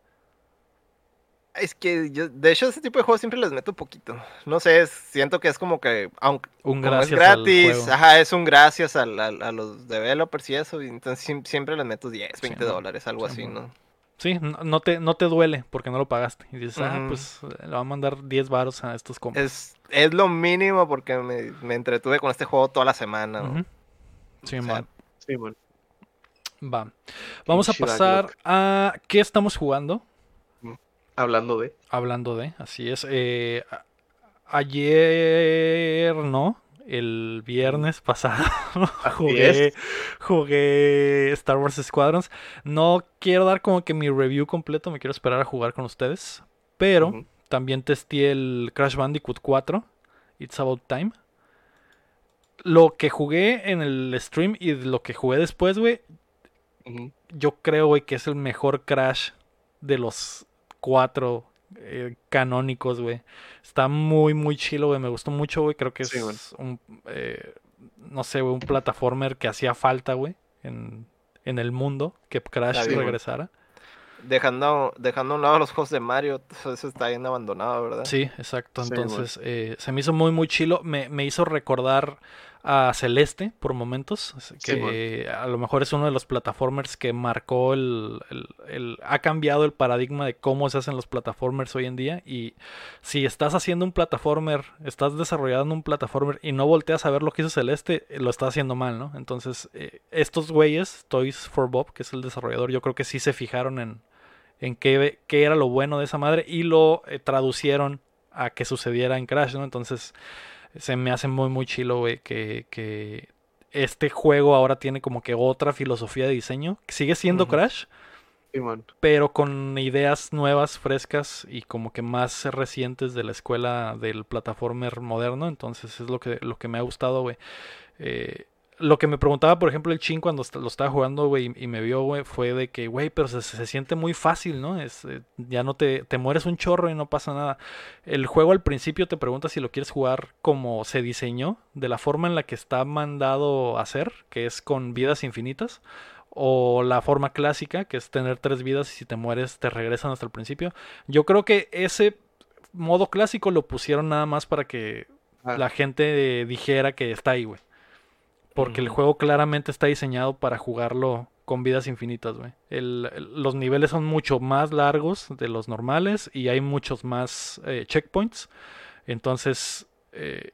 Es que yo, de hecho, ese tipo de juegos siempre les meto poquito. No sé, es- siento que es como que, aunque Un es gracias al gratis, juego. ajá, es un gracias al- al- a, los developers y eso, y entonces siem- siempre les meto 10, 20 Sí, dólares, algo sí, así. ¿no? Sí, no, no te, no te duele porque no lo pagaste. Y dices, ah, Ujú. pues le va a mandar 10 varos a estos compas. Es, es lo mínimo porque me, me entretuve con este juego toda la semana. ¿no? Sí, O sea, man. Sí, man. Va. Vamos a pasar a qué estamos jugando. Hablando de. Hablando de, así es. eh, ayer, no, el viernes pasado jugué, es. jugué Star Wars Squadrons. No quiero dar como que mi review completo, me quiero esperar a jugar con ustedes. Pero también testé el Crash Bandicoot 4, It's About Time. Lo que jugué en el stream y lo que jugué después, güey, yo creo, güey, que es el mejor Crash de los cuatro eh, canónicos, güey. Está muy, muy chilo, güey. Me gustó mucho, güey. Creo que Sí, es un, eh, no sé, güey, un plataformer que hacía falta, güey, en, en el mundo, que Crash güey. regresara. Dejando, dejando a un lado los juegos de Mario, eso está bien abandonado, ¿verdad? Sí, exacto. Sí, Entonces, eh, se me hizo muy, muy chilo. Me, me hizo recordar a Celeste por momentos. Sí, Que a lo mejor es uno de los plataformers que marcó el, el- el- Ha cambiado el paradigma de cómo se hacen los plataformers hoy en día. Y si estás haciendo un plataformer, estás desarrollando un plataformer y no volteas a ver lo que hizo Celeste, eh, lo estás haciendo mal, ¿no? Entonces, eh, estos güeyes, Toys for Bob, que es el desarrollador, yo creo que sí se fijaron en en qué, qué era lo bueno de esa madre y lo eh, traducieron a que sucediera en Crash, ¿no? Entonces se me hace muy muy chilo, güey, que, que este juego ahora tiene como que otra filosofía de diseño. Sigue siendo. Crash, Sí, pero con ideas nuevas, frescas y como que más recientes de la escuela del plataformer moderno. Entonces es lo que, lo que me ha gustado, güey. Eh, lo que me preguntaba, por ejemplo, el Chin cuando lo estaba jugando, güey, y me vio, güey, fue de que, güey, pero se, se siente muy fácil, ¿no? Es, eh, ya no te, te mueres un chorro y no pasa nada. El juego al principio te pregunta si lo quieres jugar como se diseñó, de la forma en la que está mandado a hacer, que es con vidas infinitas, o la forma clásica, que es tener tres vidas y si te mueres te regresan hasta el principio. Yo creo que ese modo clásico lo pusieron nada más para que Ah, la gente dijera que está ahí, güey. Porque el juego claramente está diseñado para jugarlo con vidas infinitas, güey. Los niveles son mucho más largos de los normales y hay muchos más eh, checkpoints. Entonces, eh,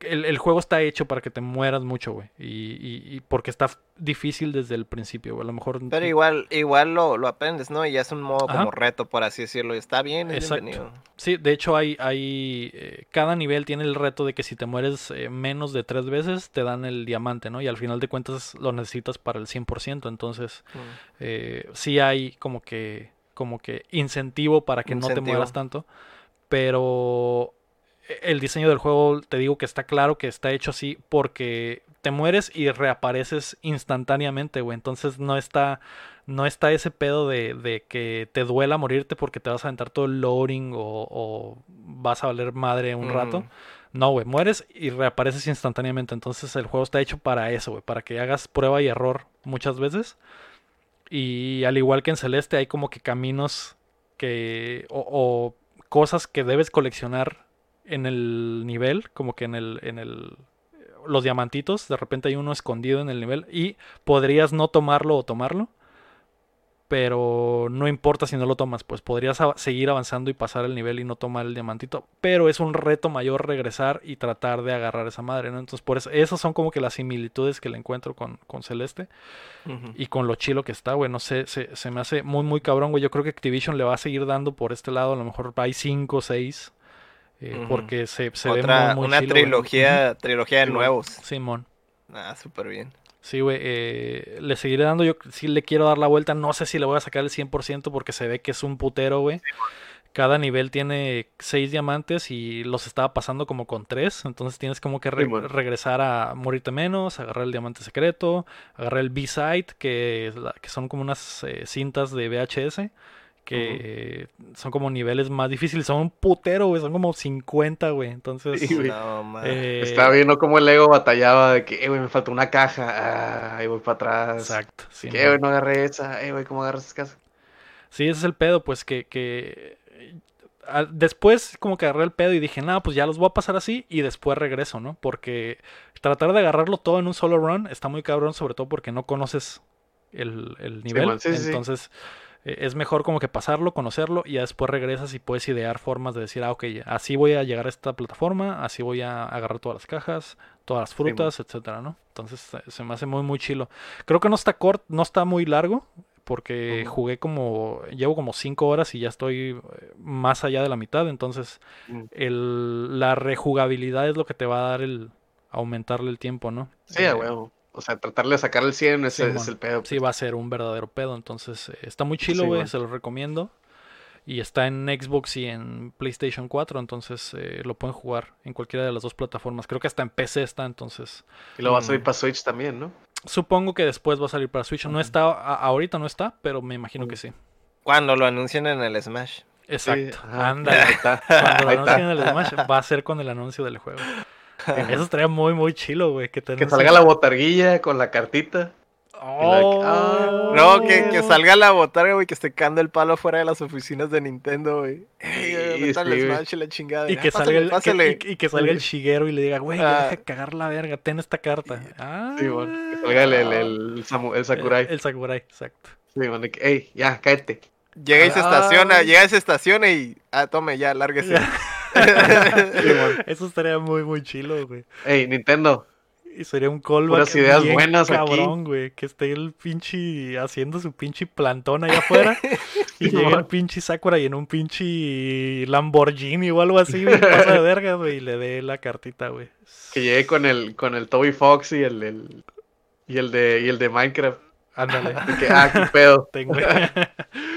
el, el juego está hecho para que te mueras mucho, güey. Y, y- y porque está difícil desde el principio, güey. A lo mejor... Pero igual, igual lo, lo aprendes, ¿no? Y ya es un modo Ajá. como reto, por así decirlo. Y está bien, es Exacto. bienvenido. Sí, de hecho hay, hay eh, cada nivel tiene el reto de que si te mueres eh, menos de tres veces te dan el diamante, ¿no? Y al final de cuentas lo necesitas para el 100%, entonces Mm. eh, sí hay como que como que incentivo para que no te mueras tanto, pero el diseño del juego te digo que está claro que está hecho así porque te mueres y reapareces instantáneamente, güey. Entonces no está no está ese pedo de, de que te duela morirte porque te vas a aventar todo el loading o, o vas a valer madre un rato. Ujú. No, güey, mueres y reapareces instantáneamente. Entonces el juego está hecho para eso, güey, para que hagas prueba y error muchas veces. Y al igual que en Celeste hay como que caminos que o, o cosas que debes coleccionar en el nivel, como que en el en el los diamantitos, de repente hay uno escondido en el nivel y podrías no tomarlo o tomarlo, pero no importa si no lo tomas, pues podrías seguir avanzando y pasar el nivel y no tomar el diamantito, pero es un reto mayor regresar y tratar de agarrar esa madre, ¿no? Entonces, por eso, esas son como que las similitudes que le encuentro con, con Celeste y con lo chilo que está, güey, no sé, se, se me hace muy, muy cabrón, güey, yo creo que Activision le va a seguir dando por este lado, a lo mejor hay 5 o 6, Ujú. porque se, se ve Otra, muy, muy una chilo, güey. trilogía, trilogía de Sí, nuevos. Simón. Ah, súper bien. Sí, güey, eh, le seguiré dando, yo sí le quiero dar la vuelta, no sé si le voy a sacar el 100% porque se ve que es un putero, güey. Cada nivel tiene 6 diamantes y los estaba pasando como con 3, entonces tienes como que re- Sí, bueno. regresar a morirte menos, agarrar el diamante secreto, agarrar el B-Side, que, que son como unas eh, cintas de VHS, que son como niveles más difíciles, son un putero, güey, son como 50, güey, entonces... Sí, güey. No, man. eh, Estaba viendo cómo el Lego batallaba de que, eh, güey, me faltó una caja. Ah, ahí voy para atrás. Exacto. sí, que, no. güey, no agarré esa. Eh, güey, ¿cómo agarras esa casa? Sí, ese es el pedo, pues que, que ah, después como que agarré el pedo y dije, nada, pues ya los voy a pasar así y después regreso, ¿no? Porque tratar de agarrarlo todo en un solo run está muy cabrón, sobre todo porque no conoces el, el nivel. sí, sí. Entonces, eh, es mejor como que pasarlo, conocerlo y ya después regresas y puedes idear formas de decir, ah, ok, así voy a llegar a esta plataforma, así voy a agarrar todas las cajas, todas las frutas, etcétera, ¿no? Entonces eh, se me hace muy, muy chilo. Creo que no está corto, no está muy largo, porque jugué como, llevo como 5 horas y ya estoy eh, más allá de la mitad, entonces Mm. el, la rejugabilidad es lo que te va a dar el aumentarle el tiempo, ¿no? Sí, a Eh, huevo. O sea, tratarle de sacar el 100 ese Simón. es el pedo. Sí, va a ser un verdadero pedo. Entonces, eh, está muy chilo, Sí, güey. bueno. se lo recomiendo. Y está en Xbox y en PlayStation 4. Entonces, eh, lo pueden jugar en cualquiera de las dos plataformas. Creo que hasta en PC está. Entonces, Y lo va a Mm. para Switch también, ¿no? supongo que después va a salir para Switch. No está, a- ahorita no está, pero me imagino que sí. Cuando lo anuncien en el Smash. Exacto. Ándale. Está. Cuando lo anuncien en el Smash, va a ser con el anuncio del juego. Eso estaría muy, muy chilo, güey. Que, salga la botarguilla con la cartita. Oh, ah, No, que, que salga la botarga, güey, que esté cagando el palo fuera de las oficinas de Nintendo, güey. Ey, Sí, sí, la chingada. Y Ah, que pásale, salga el, que- y, y que salga el Shigeru y le diga, güey, Ah. deja cagar la verga, ten esta carta. Ah, Sí, bueno. Que salga el, el, el, Sakurai. El, el Sakurai, exacto. Sí, bueno, y que, ey, ya, cállate. Llega y se Ah. estaciona, llega y se estaciona y. Ah, tome, ya, lárguese. Eso estaría muy, muy chilo, güey. Ey, Nintendo. Y sería un callback Puras ideas bien buenas aquí. cabrón, güey. Que esté el pinche haciendo su pinche plantón allá afuera. y llega el pinche Sakura y en un pinche Lamborghini o algo así, güey. Pasa de verga, güey. Y le dé la cartita, güey. Que llegue con el, con el Toby Fox y el, el- y el de, y el de Minecraft. Ándale. Que, ah, qué pedo. Tengo.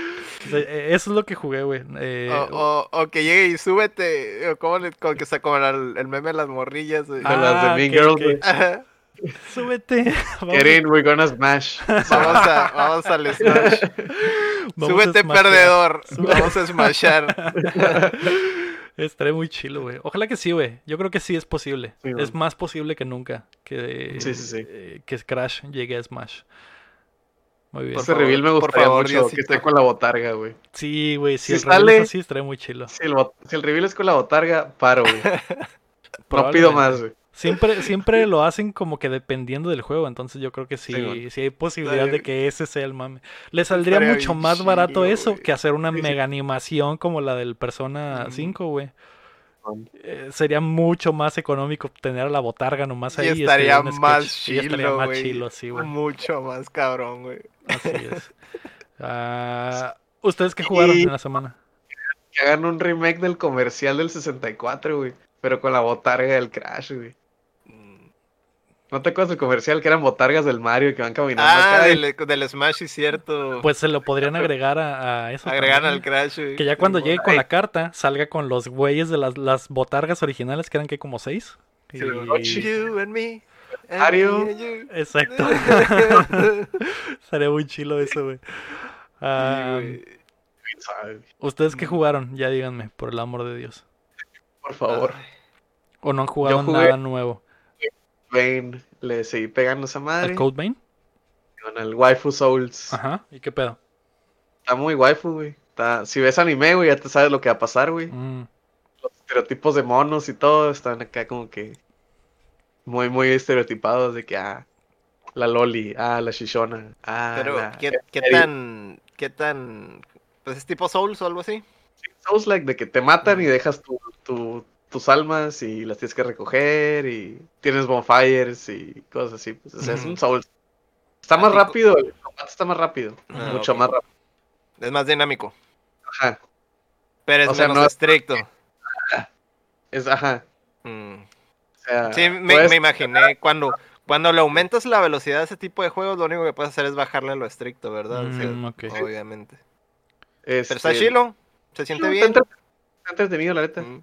Eh, Eso es lo que jugué, güey. Eh, O, o, o que llegue y súbete. O como, le- como que está como el, el meme de las morrillas, güey. Ah, las de Mean ok, Girls, ok. güey. Ajá. Súbete. Vamos, Get in, we're gonna smash. Vamos, a, vamos al Smash. vamos Súbete, perdedor. Súbete. Vamos a smashar. Estaría muy chilo, güey. Ojalá que sí, güey. Yo creo que sí es posible. Sí, es más posible que nunca que, Sí, sí, sí. eh, que Crash llegue a Smash. Muy bien. Por Ese favor, reveal me por gustaría favor, mucho Diosito. que esté con la botarga, güey. Sí, güey. Si Si el reveal sale- es así, estaría muy chilo. Si el, si el reveal es con la botarga, paro, güey. No pido más, güey. Siempre, siempre lo hacen como que dependiendo del juego. Entonces yo creo que sí, Sí, hay posibilidad de que ese sea el mame. Le saldría mucho más barato eso que hacer una Sí, sí. mega animación como la del Persona Ujú. 5, güey. Eh, sería mucho más económico tener a la botarga nomás Y ahí. estaría más sketch, y estaría chilo, más güey. chilo, sí, güey. Mucho más cabrón, güey. Así es. Ah, ¿Ustedes qué jugaron Y- en la semana? Que hagan un remake del comercial del 64, güey. Pero con la botarga del Crash, güey. ¿No te acuerdas del comercial que eran botargas del Mario que van caminando Ah, acá? del, del Smash, sí, cierto. Pues se lo podrían agregar a, a eso. También. al Crash, güey. Que ya cuando llegue con Ay. la carta, salga con los güeyes de las, las botargas originales, que eran que como seis. Sí, Y- You and me. and Mario. me and you. Exacto. Sería muy chilo eso, güey. Ah, Sí, güey. ¿Sabe? ¿Ustedes qué jugaron? Ya díganme, por el amor de Dios. Por favor. ¿O no han jugado jugué- nada nuevo? Bane, le seguí pegando esa madre. ¿El Code Vein? Con el Waifu Souls. Ajá. ¿Y qué pedo? Está muy waifu, güey. Está... Si ves anime, güey, ya te sabes lo que va a pasar, güey. Mm, Los estereotipos de monos y todo están acá como que muy, muy estereotipados de que, ah, la loli, ah, la shishona, ah, Pero, la... ¿qué, qué tan. ¿Qué tan. Pues es tipo Souls o algo así? Souls like de que te matan y dejas tu, tu- tus almas y las tienes que recoger y tienes bonfires y cosas así. Pues, o sea, es un Souls. Está más rápido, el combate está más rápido, Ah, mucho más rápido. Es más dinámico. Ajá, Pero es O sea, menos no- estricto. es, ajá. Mm. O sea, Sí, me, puedes- me imaginé cuando. Cuando le aumentas la velocidad a ese tipo de juegos, lo único que puedes hacer es bajarle a lo estricto, ¿verdad? O sea, Mm. Obviamente. este, Pero está chilo, se siente bien. está entretenido, la neta. Mm.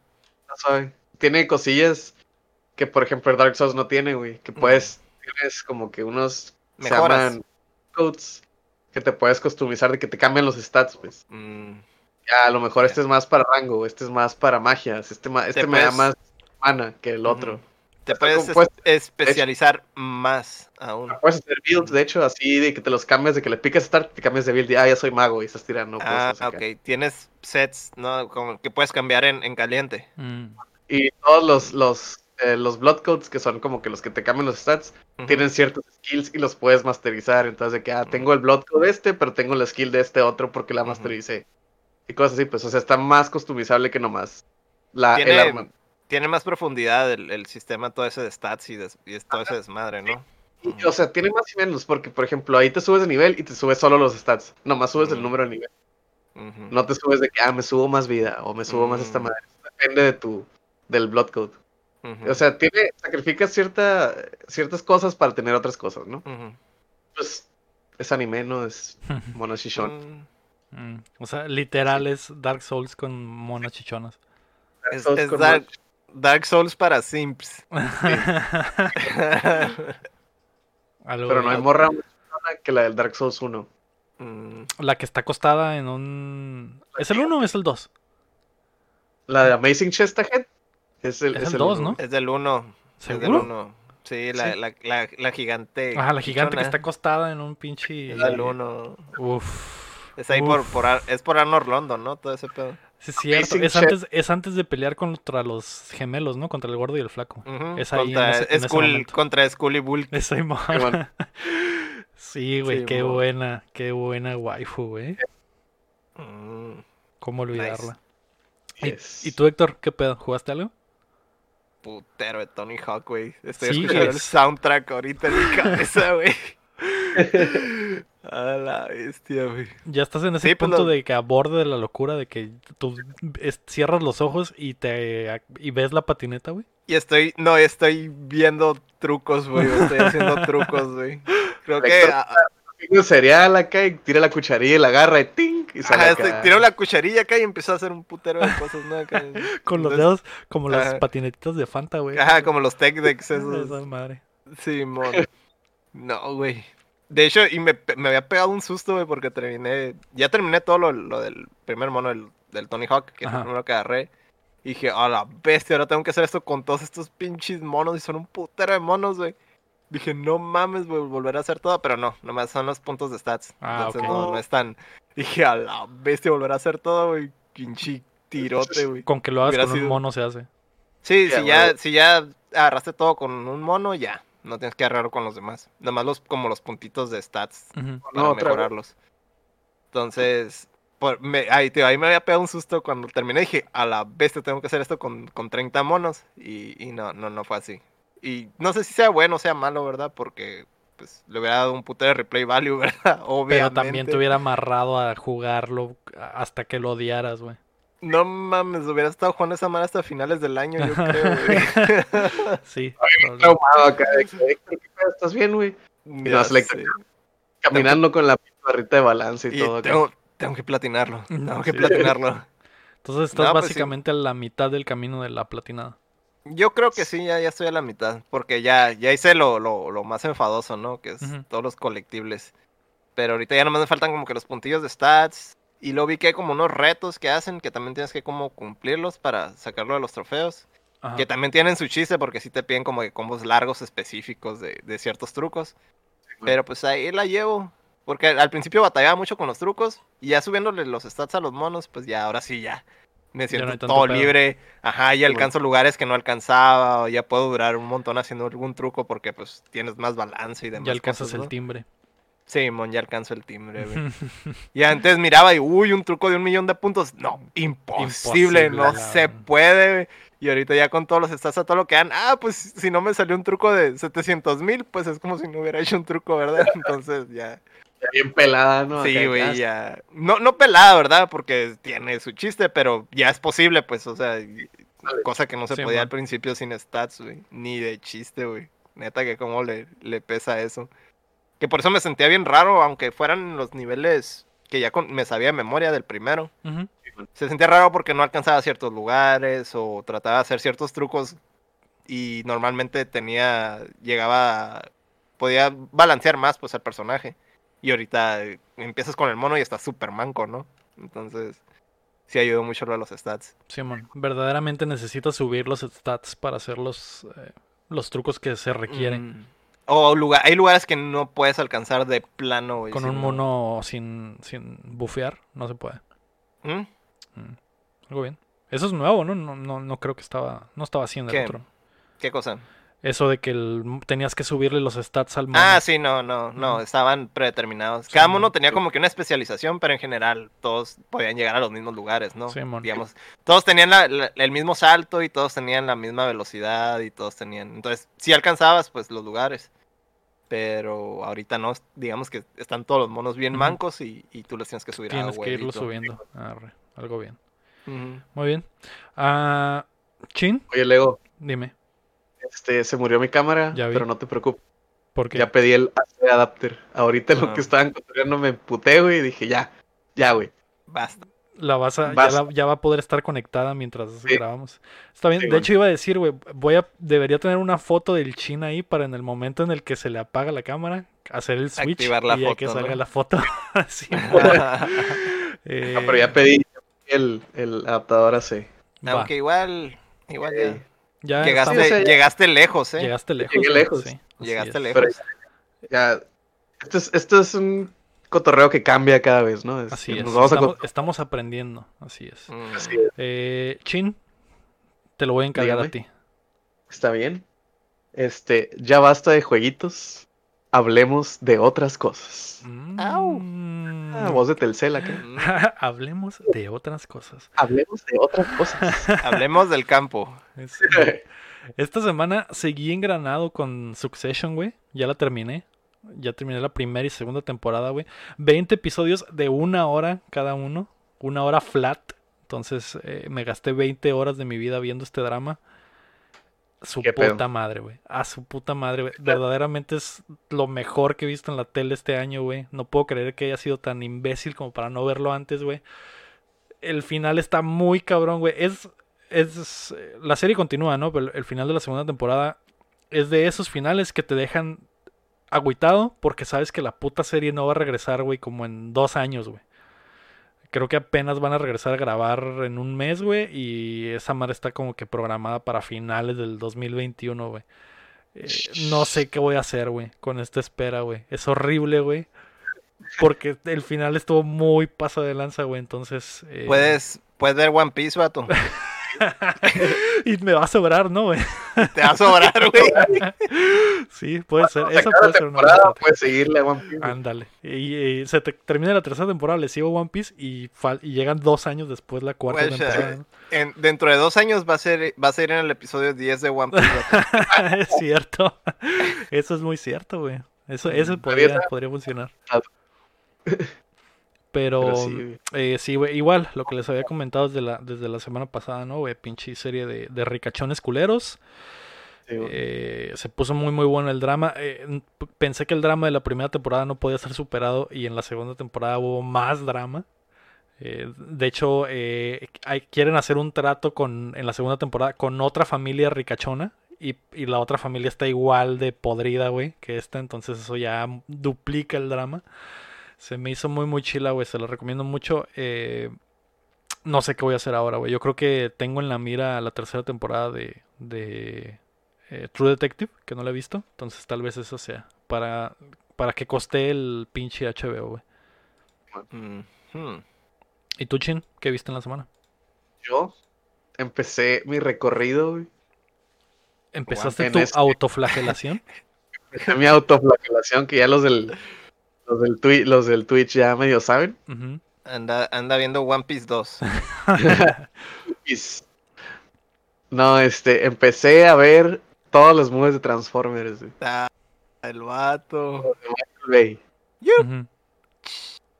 Suave. Tiene cosillas que, por ejemplo, el Dark Souls no tiene, güey. Que puedes, tienes como que unos se Mejoras. llaman codes que te puedes customizar de que te cambian los stats, pues. Mm. Ya, a lo mejor este es más para rango, este es más para magias, este, ma- este me da más mana que el otro. Te puedes es- especializar más aún. Puedes hacer builds, de hecho, así de que te los cambias, de que le picas start, te cambias de build y ah, ya soy mago y estás tirando Ah, acá. ok. Tienes sets, ¿no? Como que puedes cambiar en, en caliente. mm. Y todos los, los, eh, los Blood Codes, que son como que los que te cambian los stats, tienen ciertos skills y los puedes masterizar. Entonces, de que, ah, tengo el Blood Code este, pero tengo la skill de este otro porque la mastericé. Y cosas así, pues, o sea, está más customizable que nomás la, el arma. Tiene más profundidad el, el sistema, todo ese de stats y, des- y es todo ese desmadre, ¿no? O sea, tiene más y menos, porque, por ejemplo, ahí te subes de nivel y te subes solo los stats. Nomás subes el Ujú. número de nivel. No te subes de que, ah, me subo más vida o me subo más esta Mm. madre. Depende de tu, del Blood Code. O sea, tiene, sacrificas cierta, ciertas cosas para tener otras cosas, ¿no? Pues es anime, ¿no? Es mono shishon. Mm, Mm, O sea, literal es Dark Souls con monas chichonas. Es, Souls es con Dark, Dark Souls para simps. Algo Pero no hay morra que la del Dark Souls 1. Mm, La que está acostada en un... ¿Es el 1 o es el 2? La de Amazing Chest Ahead es el, Es el dos, uno. ¿no? es del 1. Es del ¿Seguro? 1. Sí, la, Sí. La, la, la gigante. Ajá, la gigante que está acostada en un pinche... Es del 1. Uf. Es ahí por, Uf. por, Ar- es por Arnor London, ¿no? Todo ese pedo. Sí, es cierto. Amazing Es antes, es antes de pelear contra los gemelos, ¿no? Contra el gordo y el flaco. Es ahí en contra, ese- en ese Skull, contra Skull y Bulk. Esa Simón. Sí, güey, Sí, qué buena, qué buena waifu, güey. Mm, ¿Cómo olvidarla? ¿Y, Yes. y tú, Héctor, qué pedo? ¿Jugaste algo? putero de Tony Hawk, güey. Estoy Sí, escuchando el soundtrack ahorita en mi cabeza, güey. A la bestia, güey. Ya estás en ese Sí, pues, punto lo- de que aborde de la locura de que tú es- cierras los ojos y te y ves la patineta, güey. Y estoy, no, estoy viendo trucos, güey. Estoy haciendo trucos, güey. Creo que. Tiene un cereal acá y tira la cucharilla y la agarra y ¡ting! Y sale Ajá, acá. este, tiró la cucharilla acá y empezó a hacer un putero de cosas, ¿no? Acá. Con los Entonces, dedos como las patinetitas de Fanta, güey. Ajá, como los tech decks esos. Esa madre. Sí, mon. No, güey. De hecho, y me, me había pegado un susto, güey, porque terminé. Ya terminé todo lo, lo del primer mono del, del Tony Hawk, que es Ajá. el primero que agarré. Y dije, a la bestia, ahora tengo que hacer esto con todos estos pinches monos. Y son un putero de monos, güey. Dije, no mames, güey, volver a hacer todo. Pero no, nomás son los puntos de stats. Ah, Entonces ok. no, no es tan. Dije, a la bestia, volver a hacer todo, güey. Pinche tirote, güey. Con que lo hagas Hubiera con un mono se hace. Sí, Ya, si ya, si ya agarraste todo con un mono, ya. No tienes que agarrarlo con los demás. Nomás los, como los puntitos de stats para No, otra vez. mejorarlos. Entonces, por- me, ahí, tío, ahí me había pegado un susto cuando terminé. Dije, a la bestia tengo que hacer esto con, con 30 monos. Y, y no, no, no fue así. Y no sé si sea bueno o sea malo, ¿verdad? Porque pues le hubiera dado un putero de replay value, ¿verdad? Obviamente. Pero también te hubiera amarrado a jugarlo hasta que lo odiaras, güey. No mames, hubiera estado jugando esa madre hasta finales del año, yo creo, güey. Sí. Traumado acá. ¿Estás bien, güey? Caminando con la barrita de balance y, Y todo. tengo, tengo que platinarlo. Tengo que Sí. platinarlo. Entonces estás No, pues sí. básicamente a la mitad del camino de la platinada. Yo creo que sí, ya, ya estoy a la mitad. Porque ya, ya hice lo, lo, lo más enfadoso, ¿no? Que es todos los colectibles. Pero ahorita ya nomás me faltan como que los puntillos de stats. Y luego vi que hay como unos retos que hacen que también tienes que como cumplirlos para sacarlo de los trofeos. Ajá. Que también tienen su chiste porque sí te piden como que combos largos específicos de, de ciertos trucos. Pero pues ahí la llevo. Porque al principio batallaba mucho con los trucos. Y ya subiéndole los stats a los monos, pues ya ahora sí ya. Me siento todo pedo. libre. Ajá, ya Bueno. alcanzo lugares que no alcanzaba. O ya puedo durar un montón haciendo algún truco porque pues tienes más balance y demás. Ya alcanzas cosas, el ¿no? Timbre. Sí, mon, ya alcanzo el timbre, güey. Y antes miraba y, uy, un truco de un millón de puntos. No, imposible, Imposible, no la- se puede, güey. Y ahorita ya con todos los stats a todo lo que dan, ah, pues si no me salió un truco de 700 mil, pues es como si no hubiera hecho un truco, ¿verdad? Entonces ya. Ya bien pelada, ¿no? Sí, güey, ya. No, no pelada, ¿verdad? Porque tiene su chiste, pero ya es posible, pues, o sea, y- cosa que no se Sí, podía man. al principio sin stats, güey. Ni de chiste, güey. Neta que cómo le, le pesa eso. Que por eso me sentía bien raro, aunque fueran los niveles que ya con- me sabía de memoria del primero. Se sentía raro porque no alcanzaba ciertos lugares o trataba de hacer ciertos trucos y normalmente tenía, llegaba, podía balancear más pues al personaje. Y ahorita eh, empiezas con el mono y está súper manco, ¿no? Entonces, sí ayudó mucho lo de los stats. Simón, verdaderamente necesitas subir los stats para hacer los, eh, los trucos que se requieren. Mm. O lugar, hay lugares que no puedes alcanzar de plano, güey. Con un no- mono sin, sin bufear, no se puede. ¿Mm? Algo bien. Eso es nuevo, ¿no? No, no, no creo que estaba. No estaba haciendo el otro. ¿Qué cosa? Eso de que el- tenías que subirle los stats al mono. Ah, sí, no, no, no, estaban predeterminados. Sí, Cada mon. uno tenía como que una especialización, pero en general todos podían llegar a los mismos lugares, ¿no? Sí, mon. Digamos, todos tenían la- la- el mismo salto y todos tenían la misma velocidad y todos tenían... Entonces, si alcanzabas, pues, los lugares. Pero ahorita no, digamos que están todos los monos bien mancos y, y tú les tienes que subir a Tienes que irlo subiendo. Arre, algo bien. Muy bien. Ah, Chin, Oye, Lego, dime. este, se murió mi cámara, pero no te preocupes. ¿Por qué? Ya pedí el AC adapter. Ahorita lo Ah. que estaban construyendo me puté, güey, y dije, ya, ya, güey. Basta. La vas a, ya, Vas- la- ya va a poder estar conectada mientras Sí. grabamos. Está bien. Sí, de hecho, iba a decir, güey, voy a, debería tener una foto del Chin ahí para en el momento en el que se le apaga la cámara, hacer el switch Activar la y ya que salga ¿no? la foto. Sí, eh, No, pero ya pedí el, el adaptador va. Aunque igual, igual ya... Llegaste, estamos- llegaste lejos, ¿eh? llegaste lejos. Llegué lejos. sí, así Llegaste es. lejos. Pero ya, esto es, esto es un cotorreo que cambia cada vez, ¿no? Es- Así nos es. vamos Estamos, aprendiendo. Así es. Mm. Así es. Eh, Chin, te lo voy a encargar a ti. Está bien. Este, ya basta de jueguitos. Hablemos de otras cosas. Au. Mm. Ah, voz de Telcel acá. Hablemos de otras cosas. Hablemos de otras cosas. Hablemos del campo. Es- Esta semana seguí engranado con Succession, güey. Ya la terminé. Ya terminé la primera y segunda temporada, güey. 20 episodios de una hora cada uno. Una hora flat. Entonces eh, me gasté 20 horas de mi vida viendo este drama. Su ¿Qué puta pedo? madre, güey. A su puta madre, güey. Verdaderamente es lo mejor que he visto en la tele este año, güey. No puedo creer que haya sido tan imbécil como para no verlo antes, güey. El final está muy cabrón, güey. Es, es, eh, la serie continúa, ¿no? Pero el final de la segunda temporada es de esos finales que te dejan agüitado porque sabes que la puta serie no va a regresar, güey, como en dos años, güey. Creo que apenas van a regresar a grabar en un mes, güey, y esa madre está como que programada para finales del 2021, güey. Eh, no sé qué voy a hacer, güey, con esta espera, güey. Es horrible, güey. Porque el final estuvo muy paso de lanza, güey. Entonces. eh, Puedes, puedes ver One Piece, vato. y me va a sobrar, ¿no, güey? Te va a sobrar, güey. Sí, puede ser. Se Esa puede ser una puedes seguirle a One Piece. Ándale. Y, y se te- termina la tercera temporada, le sigo One Piece y, y llegan dos años después la cuarta Pues, temporada. eh, dentro de dos años va a ser, va a ser en el episodio 10 de One Piece. es cierto. Eso es muy cierto, güey. Eso, eso Mm, podría, está- podría funcionar. Pero, Pero sí, eh, sí, güey, igual, lo que les había comentado desde la, desde la semana pasada, ¿no, güey? Pinche serie de, de ricachones culeros. Sí. Eh, se puso muy muy bueno el drama. Eh, pensé que el drama de la primera temporada no podía ser superado y en la segunda temporada hubo más drama. Eh, de hecho, hay- quieren hacer un trato con, en la segunda temporada con otra familia ricachona y, y la otra familia está igual de podrida, güey, que esta. Entonces eso ya duplica el drama. Se me hizo muy muy chila, güey. Se lo recomiendo mucho. Eh, no sé qué voy a hacer ahora, güey. Yo creo que tengo en la mira la tercera temporada de, de eh, True Detective, que no la he visto. Entonces tal vez eso sea. Para, para que coste el pinche HBO, güey. Mm, hmm. ¿Y tú, Chin? ¿Qué viste en la semana? Yo empecé mi recorrido, güey. ¿Empezaste tu este- autoflagelación? Empecé mi autoflagelación, que ya los del, los del, Twi- los del Twitch ya medio saben. Anda, anda viendo One Piece 2. Is- No, este, empecé a ver todos los movies de Transformers, güey. Ah, el vato. Güey. Ujú.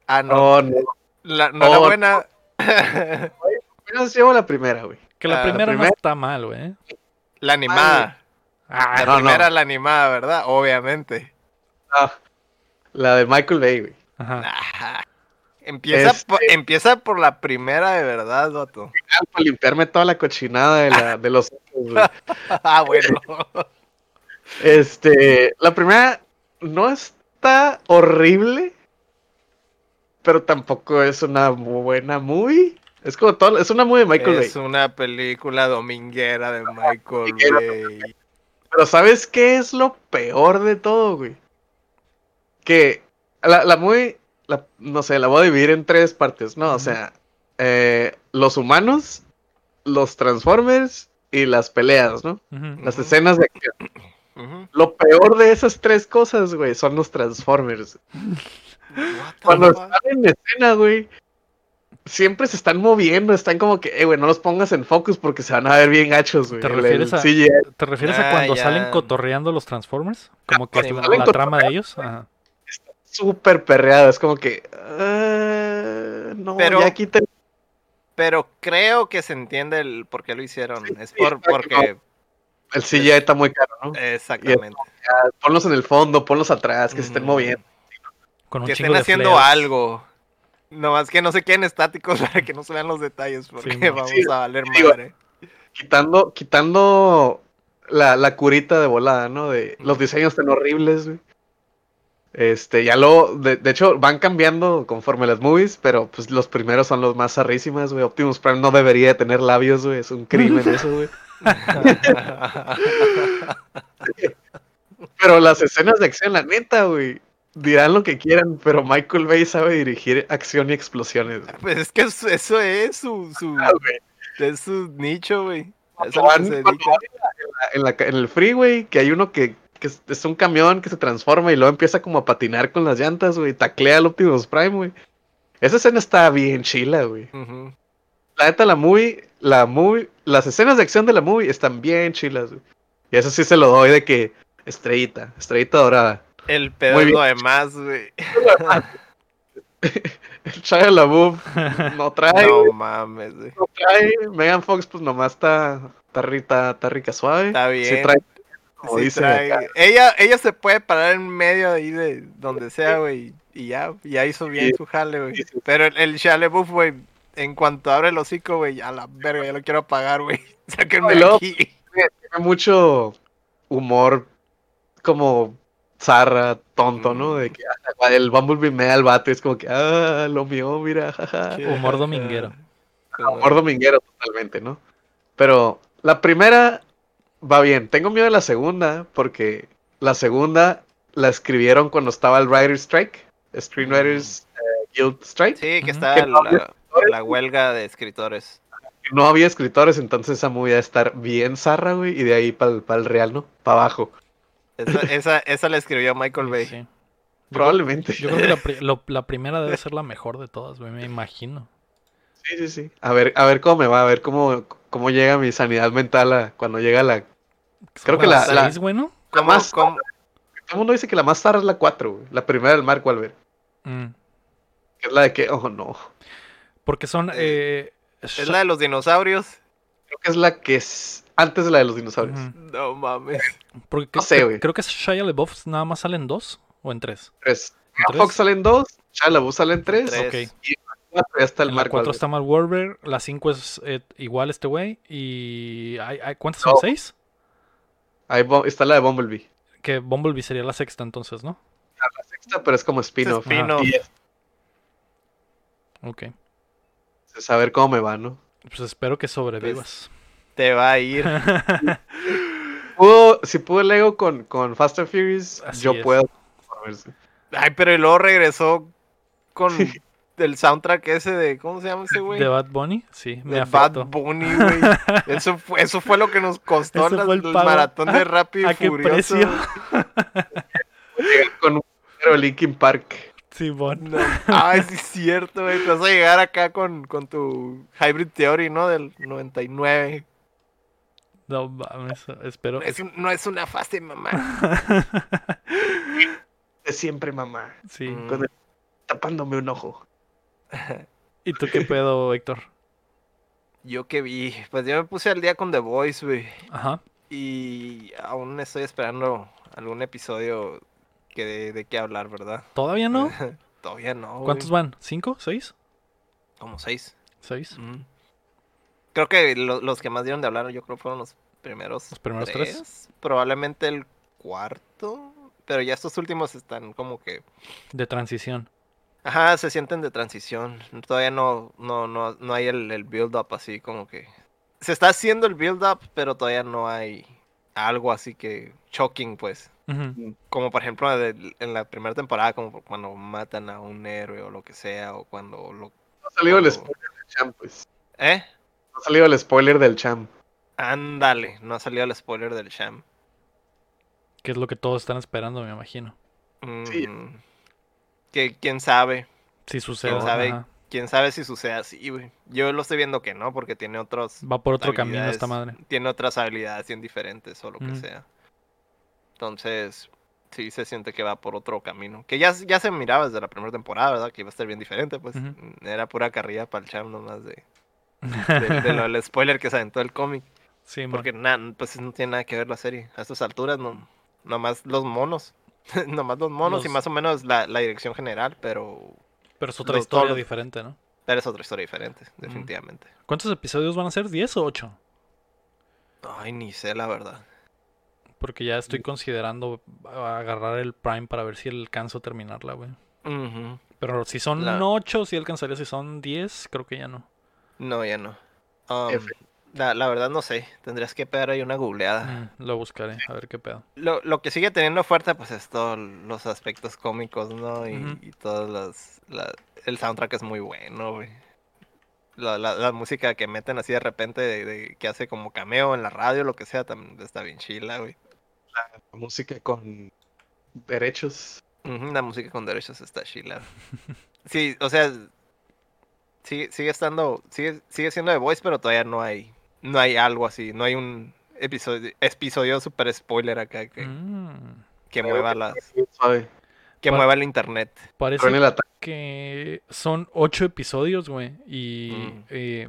Ah, no. No, no. La, no la buena. Apenas llevo la primera, güey. Que la Ah, primera no primera- está mal, güey. la animada. Ah, La no, no. primera, la animada, ¿verdad? Obviamente. Ah, la de Michael Bay, güey. ajá. Ajá. Empieza, Este- por, empieza por la primera de verdad, vato. Para limpiarme toda la cochinada de, la, de los ojos, güey. Ah, bueno. Este, la primera no está horrible, pero tampoco es una muy buena movie. Es como todo, es una movie de Michael es Bay. una película dominguera de Michael. Bay. Pero ¿sabes qué es lo peor de todo, güey? Que la, la movie, la- no sé, la voy a dividir en tres partes, ¿no? O sea, eh, los humanos, los Transformers y las peleas, ¿no? Las escenas de acción. Lo peor de esas tres cosas, güey, son los Transformers. Cuando fuck? están en escena, güey, siempre se están moviendo, están como que, eh, güey, no los pongas en focus porque se van a ver bien gachos, güey. ¿Te refieres el a- ¿Te refieres a Ah, cuando ya. salen cotorreando los Transformers? Como que sí, la, la trama de ellos. Ajá. Súper perreado, es como que, ah, no, Pero- ya quiten Pero creo que se entiende el por qué lo hicieron. Sí, es sí, por, está porque. el CGI está muy caro, ¿no? Exactamente. Ya, ponlos en el fondo, ponlos atrás, que se estén moviendo. Con un Que estén haciendo flares. algo. Nomás que no se queden estáticos para que no se vean los detalles. Porque Sí, vamos sí, a valer digo, madre. Quitando, quitando la, la curita de volada, ¿no? De los diseños tan horribles, güey. Este, ya lo, de, de hecho, van cambiando conforme las movies, pero pues los primeros son los más zarrísimas, güey. Optimus Prime no debería de tener labios, güey. Es un crimen eso, güey. Pero las escenas de acción, la neta, güey. Dirán lo que quieran, pero Michael Bay sabe dirigir acción y explosiones. güey. pues es que eso, eso es su, su, Ah, es su nicho, güey. Eso van en, la- en la- en el freeway, que hay uno que, que es, un camión que se transforma y luego empieza como a patinar con las llantas, güey. Taclea al Optimus Prime, güey. Esa escena está bien chila, güey. La neta, la movie, la movie, las escenas de acción de la movie están bien chilas, güey. Y eso sí se lo doy de que estrellita, estrellita dorada. El pedo es lo demás, güey. El Shia LaBeouf no trae, No mames, güey. no trae. Megan Fox, pues nomás está, está, rica, está rica suave. Está Sí bien. trae, como Sí dicen trae- acá. Ella, ella se puede parar en medio ahí de donde sea, güey. Y ya, ya hizo bien Sí. su jale, güey. Sí, sí. Pero el, el LaBeouf, güey, en cuanto abre el hocico, güey, a la verga, ya lo quiero apagar, güey. Sáquenme No, de aquí. tiene mucho humor como zarra, tonto, ¿no? De que ah, el Bumblebee me da el bate, es como que, ah, lo mío, mira, jaja. Humor dominguero. Humor dominguero totalmente, ¿no? Pero la primera va bien. Tengo miedo de la segunda, porque la segunda la escribieron cuando estaba el Writer's Strike, Screenwriters eh, Guild Strike. Sí, que está Que no la, la huelga de escritores. No había escritores, entonces esa movie va a estar bien zarra, güey, y de ahí para el real, ¿no? Para abajo. Esa, esa, esa la escribió Michael Bay. Sí. Yo, Probablemente. yo creo que la, pri- lo- la primera debe ser la mejor de todas, güey, me imagino. Sí, sí, sí. A ver, a ver cómo me va, a ver cómo, cómo llega mi sanidad mental a, cuando llega la... Creo que la- la- seis, güey, ¿no? ¿Cómo, más- cómo- Todo el mundo dice que la más zarra es la 4, güey. La primera del Mark Wahlberg. Mm. Es la de que, oh no. Porque son... eh, ¿Es la de los dinosaurios? Creo que es la que es antes de la de los dinosaurios. No mames. Porque No creo- sé, güey. Creo que Shia LaBeouf nada más salen dos o en tres. Tres. ¿En tres? Fox salen dos, Shia LaBeouf salen tres, Tres. Ok. y en la cuatro ya está el En la Mark 4 Wahlberg. está Mark Wahlberg, la 5 es eh, igual este güey y hay, hay- ¿cuántas son? No. ¿Seis? Ahí bo- está la de Bumblebee. Que Bumblebee sería la sexta entonces, ¿no? La sexta, pero es como spin-off. Y es, Ok. es a ver cómo me va, ¿no? Pues espero que sobrevivas. Te va a ir. Pudo- si pude Lego con, con Fast and Furious, Así yo es. puedo. Ay, pero y luego regresó con el soundtrack ese de. ¿Cómo se llama ese güey? ¿De Bad Bunny? Sí, me De Bad. Bunny, güey. Eso fue, eso fue lo que nos costó fue el maratón de Rápido y ¿A qué Furioso. precio? Llegar con un pero Linkin Park. Simón. No, Ay, sí es cierto, güey. Te vas a llegar acá con, con tu Hybrid Theory, ¿no? Del 99. No mames, espero. Es un- no es una fase, mamá. De siempre, mamá. Sí. Mm. Con el- tapándome un ojo. ¿Y tú qué pedo, Héctor? Yo que vi. Pues yo me puse al día con The Voice, güey. Ajá. Y aún estoy esperando algún episodio que de, de qué hablar, ¿verdad? ¿Todavía no? Todavía no. güey. ¿Cuántos van? ¿Cinco? ¿Seis? Como seis. ¿Seis? Mm. Creo que lo- los que más dieron de hablar, yo creo fueron los primeros. ¿Los primeros tres? Probablemente el cuarto. Pero ya estos últimos están como que. De transición. Ajá, se sienten de transición. Todavía no, no, no, no hay el, el build-up así como que. Se está haciendo el build-up, pero todavía no hay algo así que shocking, pues. Ujú. Como por ejemplo en la primera temporada, como cuando matan a un héroe o lo que sea, o cuando lo. No ha salido el spoiler del champ, pues. ¿Eh? No ha salido el spoiler del champ. Ándale, no ha salido el spoiler del Sham. Que es lo que todos están esperando, me imagino. Sí. Mm, que quién sabe, Si sucede. quién sabe, ajá. quién sabe si sucede así, güey. Yo lo estoy viendo que no, porque tiene otros, Va por otro camino esta madre. tiene otras habilidades bien diferentes o lo que Ujú. sea. Entonces, sí se siente que va por otro camino. Que ya, ya se miraba desde la primera temporada, ¿verdad? Que iba a estar bien diferente, pues. Ujú. Era pura carrilla para el Cham nomás de, de, de lo del spoiler que se aventó el cómic. Sí. Porque na- pues no tiene nada que ver la serie. A estas alturas, no, nomás los monos. nomás los monos y más o menos la, la dirección general, pero, Pero es otra los- historia todos- diferente, ¿no? pero es otra historia diferente, definitivamente. ¿Cuántos episodios van a ser? ¿10 o 8? Ay, ni sé la verdad. Porque ya estoy considerando agarrar el Prime para ver si alcanzo a terminarla, güey. Pero si son La- 8, si alcanzaría. Si son 10, creo que ya no. No, ya no. Um. La, la verdad no sé. Tendrías que pegar ahí una googleada. Mm, lo buscaré, a ver qué pedo. Lo, lo que sigue teniendo fuerte, pues es todos los aspectos cómicos, ¿no? Y, Ujú. y todos los... la- el soundtrack es muy bueno, güey. La, la, la música que meten así de repente, de, de- que hace como cameo en la radio, lo que sea, también está bien chila, güey. La música con derechos. La música con derechos está chila. Sí, o sea, sigue, sigue estando, sigue, sigue siendo de Voice, pero todavía no hay, no hay algo así, no hay un episodio, episodio super spoiler acá que, Mm, que mueva las, que mueva el internet. Parece el que son 8 episodios, güey. Y Mm. eh,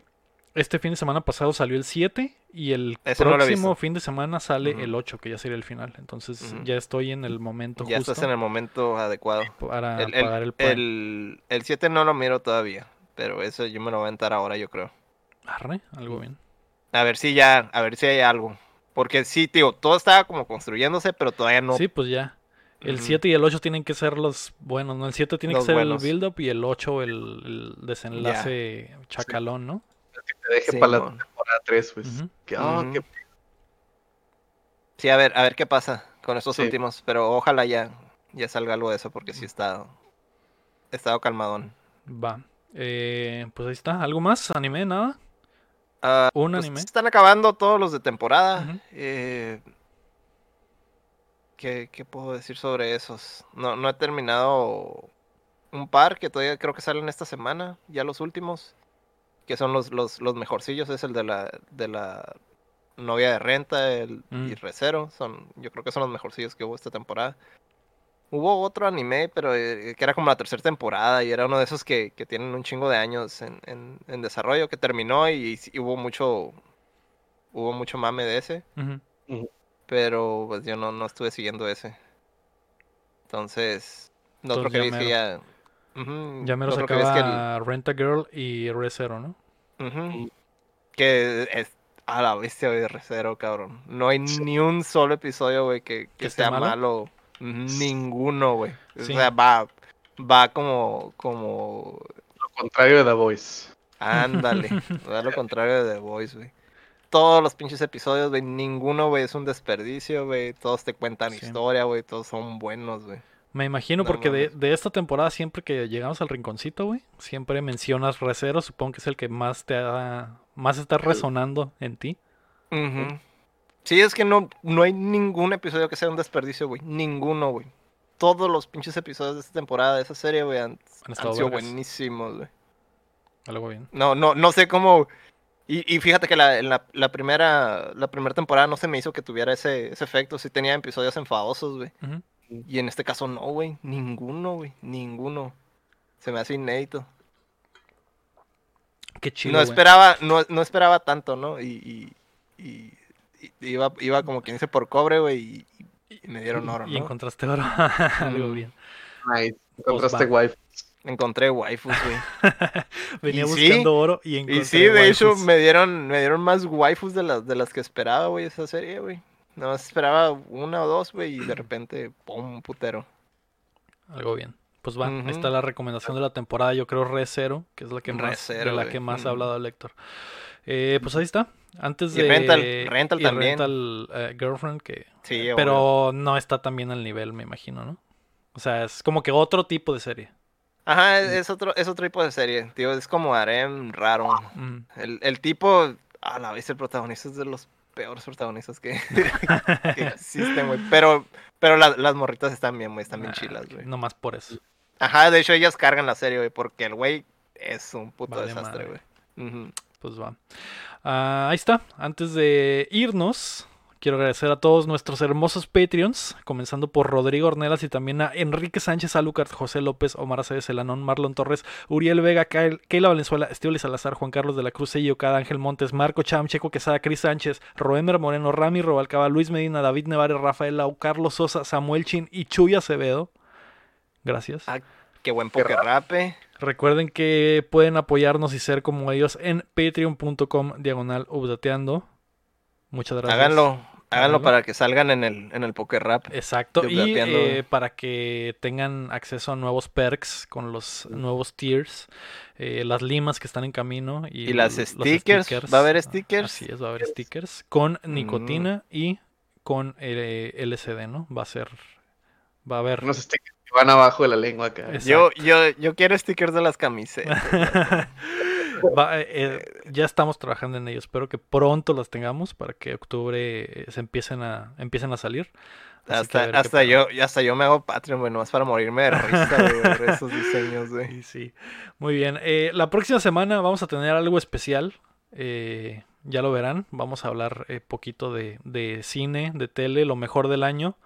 este fin de semana pasado salió el 7 y el próximo fin de semana sale el 8, que ya sería el final. Entonces ya estoy en el momento Ya justo estás en el momento adecuado. para El, el, pagar el Prime. el, el 7 no lo miro todavía, pero eso yo me lo voy a aventar ahora, yo creo. Arre, algo bien. A ver si ya, a ver si hay algo. Porque sí, tío, todo estaba como construyéndose, pero todavía no. Sí, pues ya. El Ujú. 7 y el 8 tienen que ser los buenos, ¿no? El 7 tiene que ser buenos. el build-up y el 8 el, el desenlace chacalón, ¿no? Que te deje Sí, para la temporada 3, pues. Ujú. Que, ah, Ujú. que- Sí, a ver, a ver qué pasa con estos Sí. últimos, pero ojalá ya, ya salga algo de eso, porque sí está, he estado calmadón. Va. Eh, pues ahí está. ¿Algo más? ¿Anime? ¿Nada? ¿Un pues, anime? Están acabando todos los de temporada. Eh, ¿qué, qué puedo decir sobre esos? No, no he terminado un par que todavía creo que salen esta semana, ya los últimos, que son los, los, los mejorcillos, es el de la, de la novia de renta el, y Mm. Recero, son, yo creo que son los mejorcillos que hubo esta temporada. Hubo otro anime, pero eh, que era como la tercera temporada y era uno de esos que, que tienen un chingo de años en, en- en desarrollo, que terminó y, sí hubo mucho hubo mucho mame de ese, Ujú. pero pues yo no, no estuve siguiendo ese. Entonces, lo otro que ya vi es que ya... ujú, Ya menos lo otro que que el- acaba Rent a Girl y ReZero, ¿no? Que es a la bestia de recero, cabrón. No hay ni un solo episodio, güey, que, que esté sea malo? malo. Ninguno, güey. Sí. O sea, va, va como, como, Lo contrario de The Voice. ándale. va lo contrario de The Voice, güey. Todos los pinches episodios, güey, ninguno, güey, es un desperdicio, güey. Todos te cuentan Sí. historia, güey. Todos son buenos, güey. Me imagino No porque de, de esta temporada siempre que llegamos al rinconcito, güey, siempre mencionas ReZero, supongo que es el que más te ha, más está resonando en ti. Sí, es que no, no hay ningún episodio que sea un desperdicio, güey. Ninguno, güey. Todos los pinches episodios de esta temporada, de esa serie, güey, han, Han han sido vergas. buenísimos, güey. Algo bien. No, no, no sé cómo. Y, y fíjate que la, en la, la primera, la primera temporada no se me hizo que tuviera ese, ese efecto. Sí tenía episodios enfadosos, güey. Y en este caso no, güey. Ninguno, güey. Ninguno. Se me hace inédito. Qué chido, no esperaba, no, no esperaba tanto, ¿no? Y, y, y- y iba, iba como quien dice por cobre, güey, y, y me dieron oro, Y ¿no? encontraste oro. Algo Mm. bien. Nice. Encontraste Pues va. wife. Encontré waifus, güey. Venía Y sí, buscando oro y encontré Y sí, de hecho, me dieron, me dieron más waifus de las, de las que esperaba, güey, esa serie, güey. No esperaba una o dos, güey, y de repente, pum, putero. Algo bien. Pues va, ahí está la recomendación de la temporada. Yo creo ReZero, que es la que más, de la que más ha hablado el lector. Eh, pues ahí está. Antes Y de. Rental, Rental y también. Rental, eh, Girlfriend, que. Sí, obvio. pero no está también al nivel, me imagino, ¿no? O sea, es como que otro tipo de serie. Ajá, es, es otro, es otro tipo de serie, tío, es como harem raro. Mm. El, el tipo, a la vez el protagonista es de los peores protagonistas que, que existen, güey. Pero, pero la- las morritas están bien, güey, están bien Ah, chilas, güey. No más por eso. Ajá, de hecho ellas cargan la serie, güey, porque el güey es un puto Vale desastre, güey. Ujú. Pues va. Ah, ahí está. Antes de irnos, quiero agradecer a todos nuestros hermosos Patreons, comenzando por Rodrigo Ornelas y también a Enrique Sánchez, Alucard, José López, Omar Aceves Elanón, Marlon Torres, Uriel Vega, Keila Valenzuela, Estioli Salazar, Juan Carlos de la Cruz, Sello Cada, Ángel Montes, Marco Cham, Checo Quesada, Cris Sánchez, Roemer Moreno, Rami Robalcaba, Luis Medina, David Nevares, Rafael Lau, Carlos Sosa, Samuel Chin y Chuy Acevedo. Gracias. Ah, Qué buen poker rap, eh. Recuerden que pueden apoyarnos y ser como ellos en patreon.com diagonal updateando. Muchas gracias. Háganlo, Háganlo. háganlo para que salgan en el, en el poker rap. Exacto. Y eh, para que tengan acceso a nuevos perks con los nuevos tiers, eh, las limas que están en camino y, Y las stickers, ¿va a haber stickers? Así es, va a haber stickers con Mm. nicotina y con eh, LSD, ¿no? Va a ser, va a haber. Unos stickers van abajo de la lengua acá. Yo, yo, yo quiero stickers de las camisetas. Va, eh, eh, ya estamos trabajando en ello. Espero que pronto las tengamos para que octubre eh, se empiecen a empiecen a salir. Así que a hasta hasta yo, hasta yo me hago Patreon, güey, nomás para morirme de risa, ver esos diseños, güey. Sí, sí. Muy bien. Eh, la próxima semana vamos a tener algo especial. Eh, ya lo verán. Vamos a hablar eh, poquito de, de cine, de tele, lo mejor del año.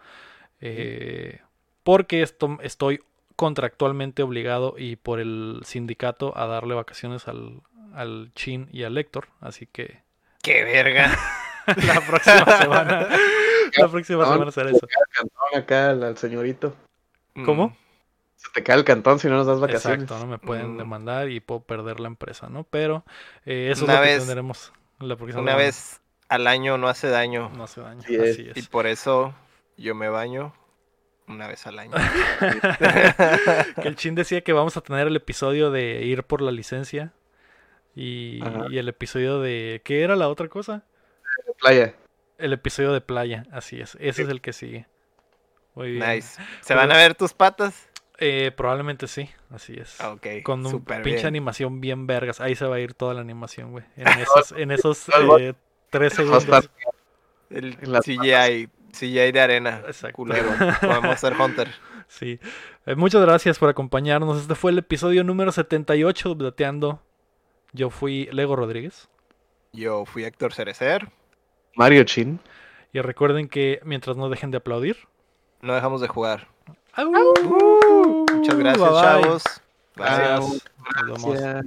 Eh, porque esto, estoy contractualmente obligado y por el sindicato a darle vacaciones al, al Chin y al Héctor. Así que ¡Qué verga! la próxima semana. La próxima semana será eso. el cantón acá al, señorito. ¿Cómo? Mm, Se te cae el cantón si no nos das vacaciones. Exacto, no me pueden Mm. demandar y puedo perder la empresa, ¿no? Pero eh, eso Una es lo que vez- tendremos la próxima Una semana. vez al año no hace daño. No hace daño. Así es. Y por eso yo me baño una vez al año. que el Chin decía que vamos a tener el episodio de ir por la licencia. Y, el episodio de. ¿Qué era la otra cosa? Playa. El episodio de playa. Así es. Ese es el que sigue. Muy bien. Nice. ¿Se van a ver tus patas? Eh, probablemente sí. Así es. Ah, Ok. Con un pinche bien. animación bien vergas. Ahí se va a ir toda la animación, güey. En esos, en esos eh, tres segundos. El CGI, CGI de arena. Exacto. Culero. Podemos ser Hunter. Sí. Eh, muchas gracias por acompañarnos. Este fue el episodio número 78 de Updateando. Yo fui Lego Rodríguez. Yo fui Héctor Cerecer. Mario Chin. Y recuerden que mientras no dejen de aplaudir. No dejamos de jugar. ¡Au! Muchas gracias, Bye bye. chavos. Gracias. Nos vemos. Gracias.